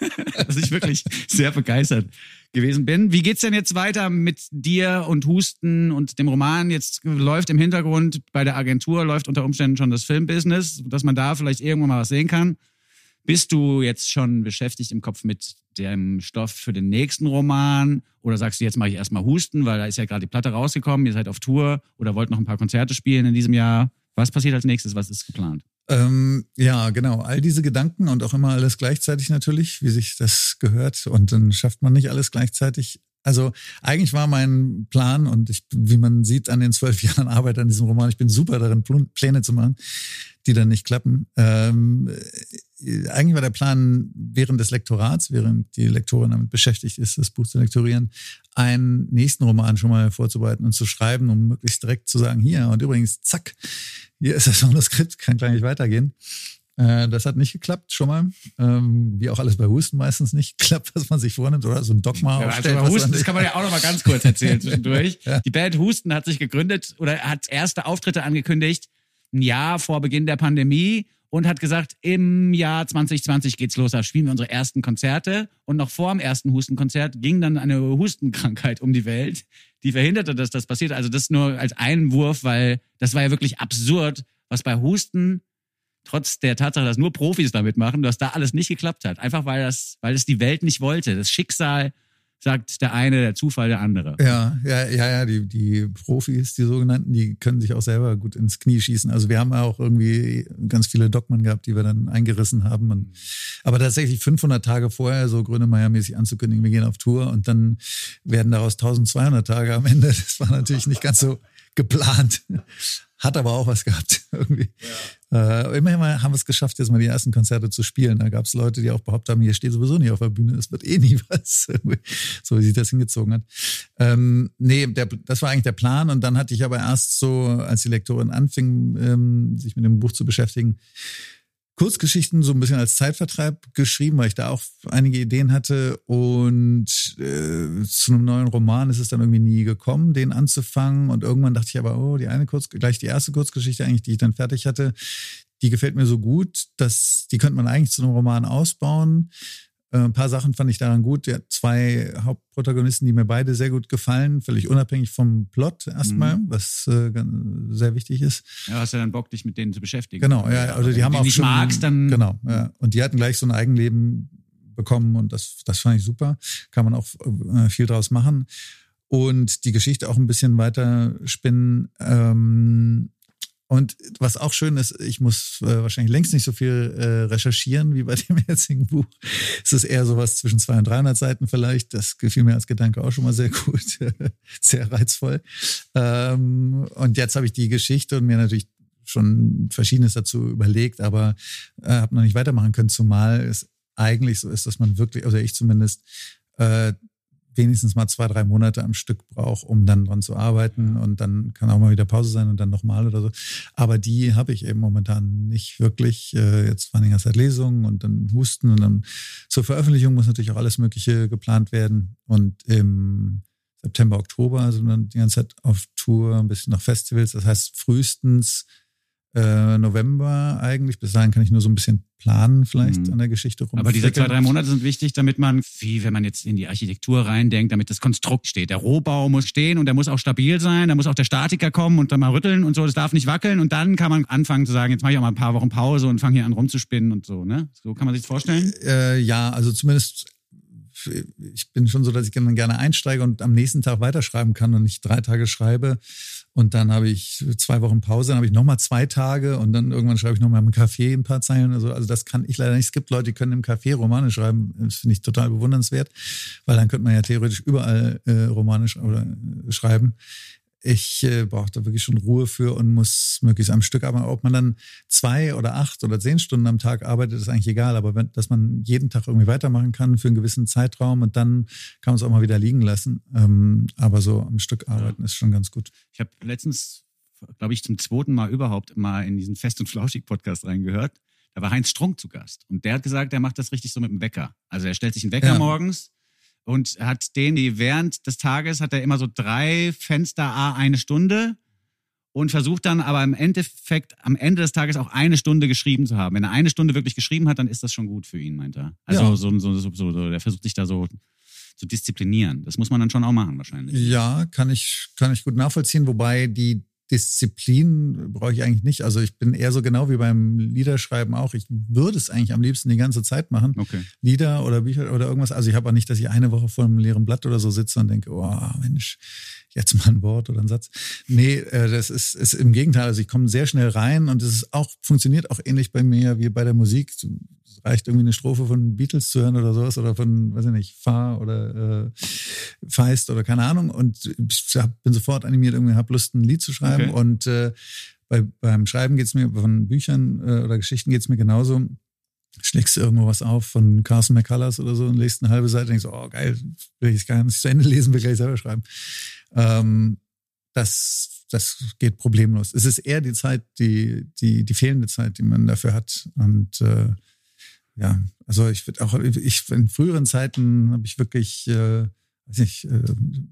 dass ich wirklich sehr begeistert gewesen bin. Wie geht's denn jetzt weiter mit dir und Husten und dem Roman? Jetzt läuft im Hintergrund bei der Agentur läuft unter Umständen schon das Filmbusiness, dass man da vielleicht irgendwann mal was sehen kann. Bist du jetzt schon beschäftigt im Kopf mit dem Stoff für den nächsten Roman? Oder sagst du, jetzt mache ich erstmal Husten, weil da ist ja gerade die Platte rausgekommen, ihr seid auf Tour oder wollt noch ein paar Konzerte spielen in diesem Jahr? Was passiert als nächstes? Was ist geplant? Ähm, ja, genau. All diese Gedanken und auch immer alles gleichzeitig natürlich, wie sich das gehört. Und dann schafft man nicht alles gleichzeitig. Also eigentlich war mein Plan und ich, wie man sieht an den zwölf Jahren Arbeit an diesem Roman, ich bin super darin, Pl- Pläne zu machen, die dann nicht klappen. Ähm, äh, eigentlich war der Plan, während des Lektorats, während die Lektorin damit beschäftigt ist, das Buch zu lektorieren, einen nächsten Roman schon mal vorzubereiten und zu schreiben, um möglichst direkt zu sagen, hier und übrigens, zack, hier ist das Manuskript, kann gleich nicht weitergehen. Äh, Das hat nicht geklappt, schon mal. Ähm, Wie auch alles bei Husten meistens nicht klappt, was man sich vornimmt oder so ein Dogma Ja, aufstellt. also was Husten, das kann man ja auch noch mal ganz kurz erzählen zwischendurch. Ja. Die Band Husten hat sich gegründet oder hat erste Auftritte angekündigt, ein Jahr vor Beginn der Pandemie und hat gesagt, im Jahr 2020 geht's los, da spielen wir unsere ersten Konzerte. Und noch vor dem ersten Hustenkonzert ging dann eine Hustenkrankheit um die Welt, die verhinderte, dass das passiert. Also das nur als Einwurf, weil das war ja wirklich absurd, was bei Husten trotz der Tatsache, dass nur Profis damit machen, dass da alles nicht geklappt hat. Einfach weil das, weil es die Welt nicht wollte. Das Schicksal sagt der eine, der Zufall der andere. Ja, ja, ja, ja, die, die Profis, die sogenannten, die können sich auch selber gut ins Knie schießen. Also wir haben auch irgendwie ganz viele Dogmen gehabt, die wir dann eingerissen haben. Und, aber tatsächlich 500 Tage vorher so Grönemeyer-mäßig anzukündigen, wir gehen auf Tour und dann werden daraus 1200 Tage am Ende. Das war natürlich nicht ganz so geplant. Hat aber auch was gehabt irgendwie. Ja. Äh, immerhin haben wir es geschafft, jetzt mal die ersten Konzerte zu spielen. Da gab es Leute, die auch behauptet haben, hier steht sowieso nicht auf der Bühne, es wird eh nie was. so wie sich das hingezogen hat. Ähm, nee, der, das war eigentlich der Plan. Und dann hatte ich aber erst so, als die Lektorin anfing, ähm, sich mit dem Buch zu beschäftigen, Kurzgeschichten so ein bisschen als Zeitvertreib geschrieben, weil ich da auch einige Ideen hatte. Und äh, zu einem neuen Roman ist es dann irgendwie nie gekommen, den anzufangen. Und irgendwann dachte ich aber, oh, die eine Kurz, gleich die erste Kurzgeschichte eigentlich, die ich dann fertig hatte, die gefällt mir so gut, dass die könnte man eigentlich zu einem Roman ausbauen. Äh, ein paar Sachen fand ich daran gut. Der zwei Hauptprotagonisten, die mir beide sehr gut gefallen, völlig unabhängig vom Plot erstmal, mhm. was äh, sehr wichtig ist. Ja, hast du dann Bock, dich mit denen zu beschäftigen. Genau, ja, also die haben auch nicht schon, magst, dann genau, ja. Und die hatten gleich so ein Eigenleben bekommen und das, das fand ich super. Kann man auch äh, viel draus machen und die Geschichte auch ein bisschen weiter spinnen. Ähm, und was auch schön ist, ich muss äh, wahrscheinlich längst nicht so viel äh, recherchieren wie bei dem jetzigen Buch. Es ist eher sowas zwischen 200 und 300 Seiten vielleicht. Das gefiel mir als Gedanke auch schon mal sehr gut, sehr reizvoll. Ähm, und jetzt habe ich die Geschichte und mir natürlich schon Verschiedenes dazu überlegt, aber äh, habe noch nicht weitermachen können, zumal es eigentlich so ist, dass man wirklich, also ich zumindest, äh, wenigstens mal zwei, drei Monate am Stück braucht, um dann dran zu arbeiten. Und dann kann auch mal wieder Pause sein und dann nochmal oder so. Aber die habe ich eben momentan nicht wirklich. Äh, jetzt waren die ganze Zeit Lesungen und dann Husten und dann zur Veröffentlichung muss natürlich auch alles Mögliche geplant werden. Und im September, Oktober sind dann die ganze Zeit auf Tour, ein bisschen nach Festivals. Das heißt, frühestens äh, November eigentlich. Bis dahin kann ich nur so ein bisschen planen vielleicht mhm. an der Geschichte rum. Aber diese zwei, drei Monate sind wichtig, damit man, wie wenn man jetzt in die Architektur reindenkt, damit das Konstrukt steht. Der Rohbau muss stehen und der muss auch stabil sein, da muss auch der Statiker kommen und dann mal rütteln und so, das darf nicht wackeln und dann kann man anfangen zu sagen, jetzt mache ich auch mal ein paar Wochen Pause und fange hier an rumzuspinnen und so, ne? So kann man sich das vorstellen? Äh, ja, also zumindest ich bin schon so, dass ich gerne einsteige und am nächsten Tag weiterschreiben kann und nicht drei Tage schreibe. Und dann habe ich zwei Wochen Pause, dann habe ich nochmal zwei Tage und dann irgendwann schreibe ich nochmal im Café ein paar Zeilen. Also, also das kann ich leider nicht. Es gibt Leute, die können im Café Romane schreiben. Das finde ich total bewundernswert, weil dann könnte man ja theoretisch überall äh, Romane sch oder, äh, schreiben ich äh, brauche da wirklich schon Ruhe für und muss möglichst am Stück arbeiten. Ob man dann zwei oder acht oder zehn Stunden am Tag arbeitet, ist eigentlich egal. Aber wenn, dass man jeden Tag irgendwie weitermachen kann für einen gewissen Zeitraum und dann kann man es auch mal wieder liegen lassen. Ähm, aber so am Stück arbeiten ja. ist schon ganz gut. Ich habe letztens, glaube ich, zum zweiten Mal überhaupt mal in diesen Fest- und Flauschig-Podcast reingehört. Da war Heinz Strunk zu Gast. Und der hat gesagt, er macht das richtig so mit dem Wecker. Also er stellt sich einen Wecker ja. morgens und hat den, die während des Tages hat er immer so drei Fenster A eine Stunde und versucht dann aber im Endeffekt am Ende des Tages auch eine Stunde geschrieben zu haben. Wenn er eine Stunde wirklich geschrieben hat, dann ist das schon gut für ihn, meint er. Also ja. so, so, so, so, der versucht sich da so zu disziplinieren. Das muss man dann schon auch machen wahrscheinlich. Ja, kann ich, kann ich gut nachvollziehen, wobei die Disziplin brauche ich eigentlich nicht. Also ich bin eher so genau wie beim Liederschreiben auch. Ich würde es eigentlich am liebsten die ganze Zeit machen. Okay. Lieder oder Bücher oder irgendwas. Also ich habe auch nicht, dass ich eine Woche vor einem leeren Blatt oder so sitze und denke, oh Mensch, jetzt mal ein Wort oder ein Satz. Nee, äh, das ist, ist im Gegenteil. Also ich komme sehr schnell rein und es ist auch, funktioniert auch ähnlich bei mir wie bei der Musik. Es reicht irgendwie eine Strophe von Beatles zu hören oder sowas oder von, weiß ich nicht, Fahr oder äh, Feist oder keine Ahnung. Und ich bin sofort animiert, irgendwie habe Lust, ein Lied zu schreiben. Okay. Und äh, bei, beim Schreiben geht's mir, von Büchern äh, oder Geschichten geht's mir genauso schlägst irgendwo was auf von Carson McCullers oder so und lest eine halbe Seite und denkst, oh geil, will ich gar nicht zu Ende lesen, will gleich selber schreiben. Ähm, das, das geht problemlos. Es ist eher die Zeit, die, die, die fehlende Zeit, die man dafür hat. Und äh, ja, also ich würde auch, ich in früheren Zeiten habe ich wirklich, äh, weiß nicht, äh,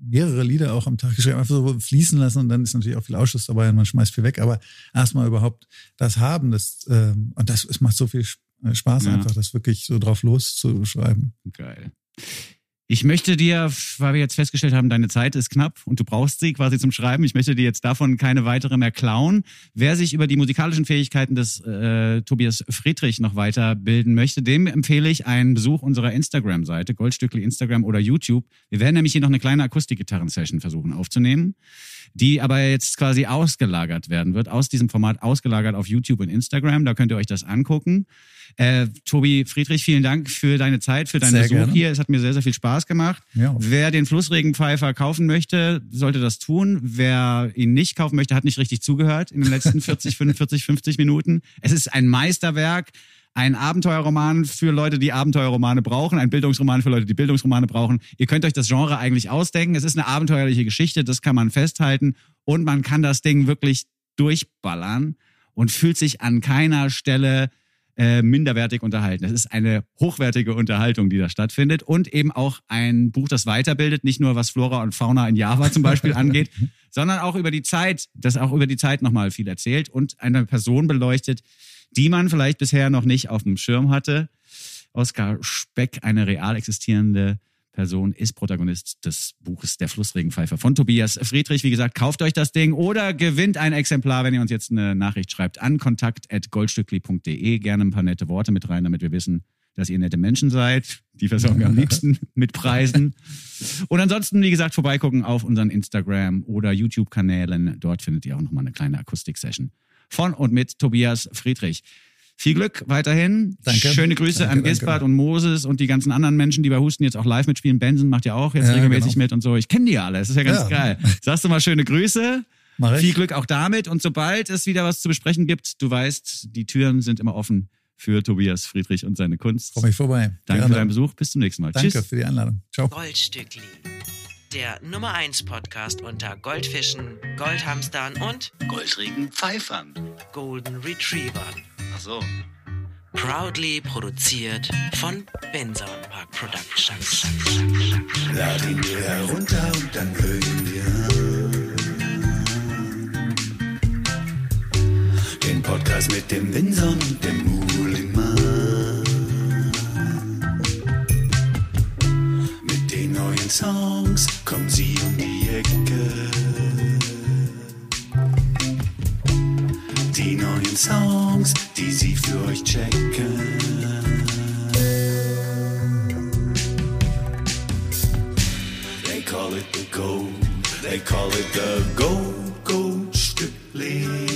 mehrere Lieder auch am Tag geschrieben, einfach so fließen lassen und dann ist natürlich auch viel Ausschuss dabei und man schmeißt viel weg. Aber erstmal überhaupt das haben, das äh, und das es macht so viel Spaß ja. einfach, das wirklich so drauf loszuschreiben. Geil. Ich möchte dir, weil wir jetzt festgestellt haben, deine Zeit ist knapp und du brauchst sie quasi zum Schreiben. Ich möchte dir jetzt davon keine weitere mehr klauen. Wer sich über die musikalischen Fähigkeiten des äh, Tobias Friedrich noch weiterbilden möchte, dem empfehle ich einen Besuch unserer Instagram-Seite, Goldstückli Instagram oder YouTube. Wir werden nämlich hier noch eine kleine Akustikgitarren-Session versuchen aufzunehmen, die aber jetzt quasi ausgelagert werden wird, aus diesem Format ausgelagert auf YouTube und Instagram. Da könnt ihr euch das angucken. Äh, Tobi Friedrich, vielen Dank für deine Zeit, für deinen Sehr Besuch gerne. hier. Es hat mir sehr, sehr viel Spaß gemacht. Ja. Wer den Flussregenpfeifer kaufen möchte, sollte das tun. Wer ihn nicht kaufen möchte, hat nicht richtig zugehört in den letzten 40, 45, 50 Minuten. Es ist ein Meisterwerk. Ein Abenteuerroman für Leute, die Abenteuerromane brauchen, ein Bildungsroman für Leute, die Bildungsromane brauchen. Ihr könnt euch das Genre eigentlich ausdenken. Es ist eine abenteuerliche Geschichte, das kann man festhalten. Und man kann das Ding wirklich durchballern und fühlt sich an keiner Stelle äh, minderwertig unterhalten. Es ist eine hochwertige Unterhaltung, die da stattfindet und eben auch ein Buch, das weiterbildet, nicht nur was Flora und Fauna in Java zum Beispiel angeht, sondern auch über die Zeit, das auch über die Zeit nochmal viel erzählt und eine Person beleuchtet, die man vielleicht bisher noch nicht auf dem Schirm hatte. Oskar Speck, eine real existierende Person, ist Protagonist des Buches Der Flussregenpfeifer von Tobias Friedrich. Wie gesagt, kauft euch das Ding oder gewinnt ein Exemplar, wenn ihr uns jetzt eine Nachricht schreibt an kontakt.goldstückli.de. Gerne ein paar nette Worte mit rein, damit wir wissen, dass ihr nette Menschen seid. Die versorgen wir am liebsten mit Preisen. Und ansonsten, wie gesagt, vorbeigucken auf unseren Instagram- oder YouTube-Kanälen. Dort findet ihr auch nochmal eine kleine Akustik-Session von und mit Tobias Friedrich. Viel Glück weiterhin. Danke. Schöne Grüße Danke, an danke. Gisbert und Moses und die ganzen anderen Menschen, die bei Husten jetzt auch live mitspielen. Benson macht ja auch jetzt Ja, regelmäßig genau. mit und so. Ich kenne die ja alle. Das ist ja ganz Ja. geil. Sagst du mal schöne Grüße. Mach ich. Viel Glück auch damit. Und sobald es wieder was zu besprechen gibt, du weißt, die Türen sind immer offen für Tobias Friedrich und seine Kunst. Komm ich vorbei. Danke Gerne. für deinen Besuch. Bis zum nächsten Mal. Danke Tschüss. für die Einladung. Ciao. Goldstückli. Der Nummer 1 Podcast unter Goldfischen, Goldhamstern und Goldregenpfeifern. Golden Retrievern. Ach so. Proudly produziert von Benson Park Productions. Laden wir herunter und dann mögen wir den Podcast mit dem Winson und dem Mulimann. Mit den neuen Songs kommen sie um die Ecke. Die neuen Songs, die sie für euch checken. They call it the gold, they call it the gold, gold Stückling.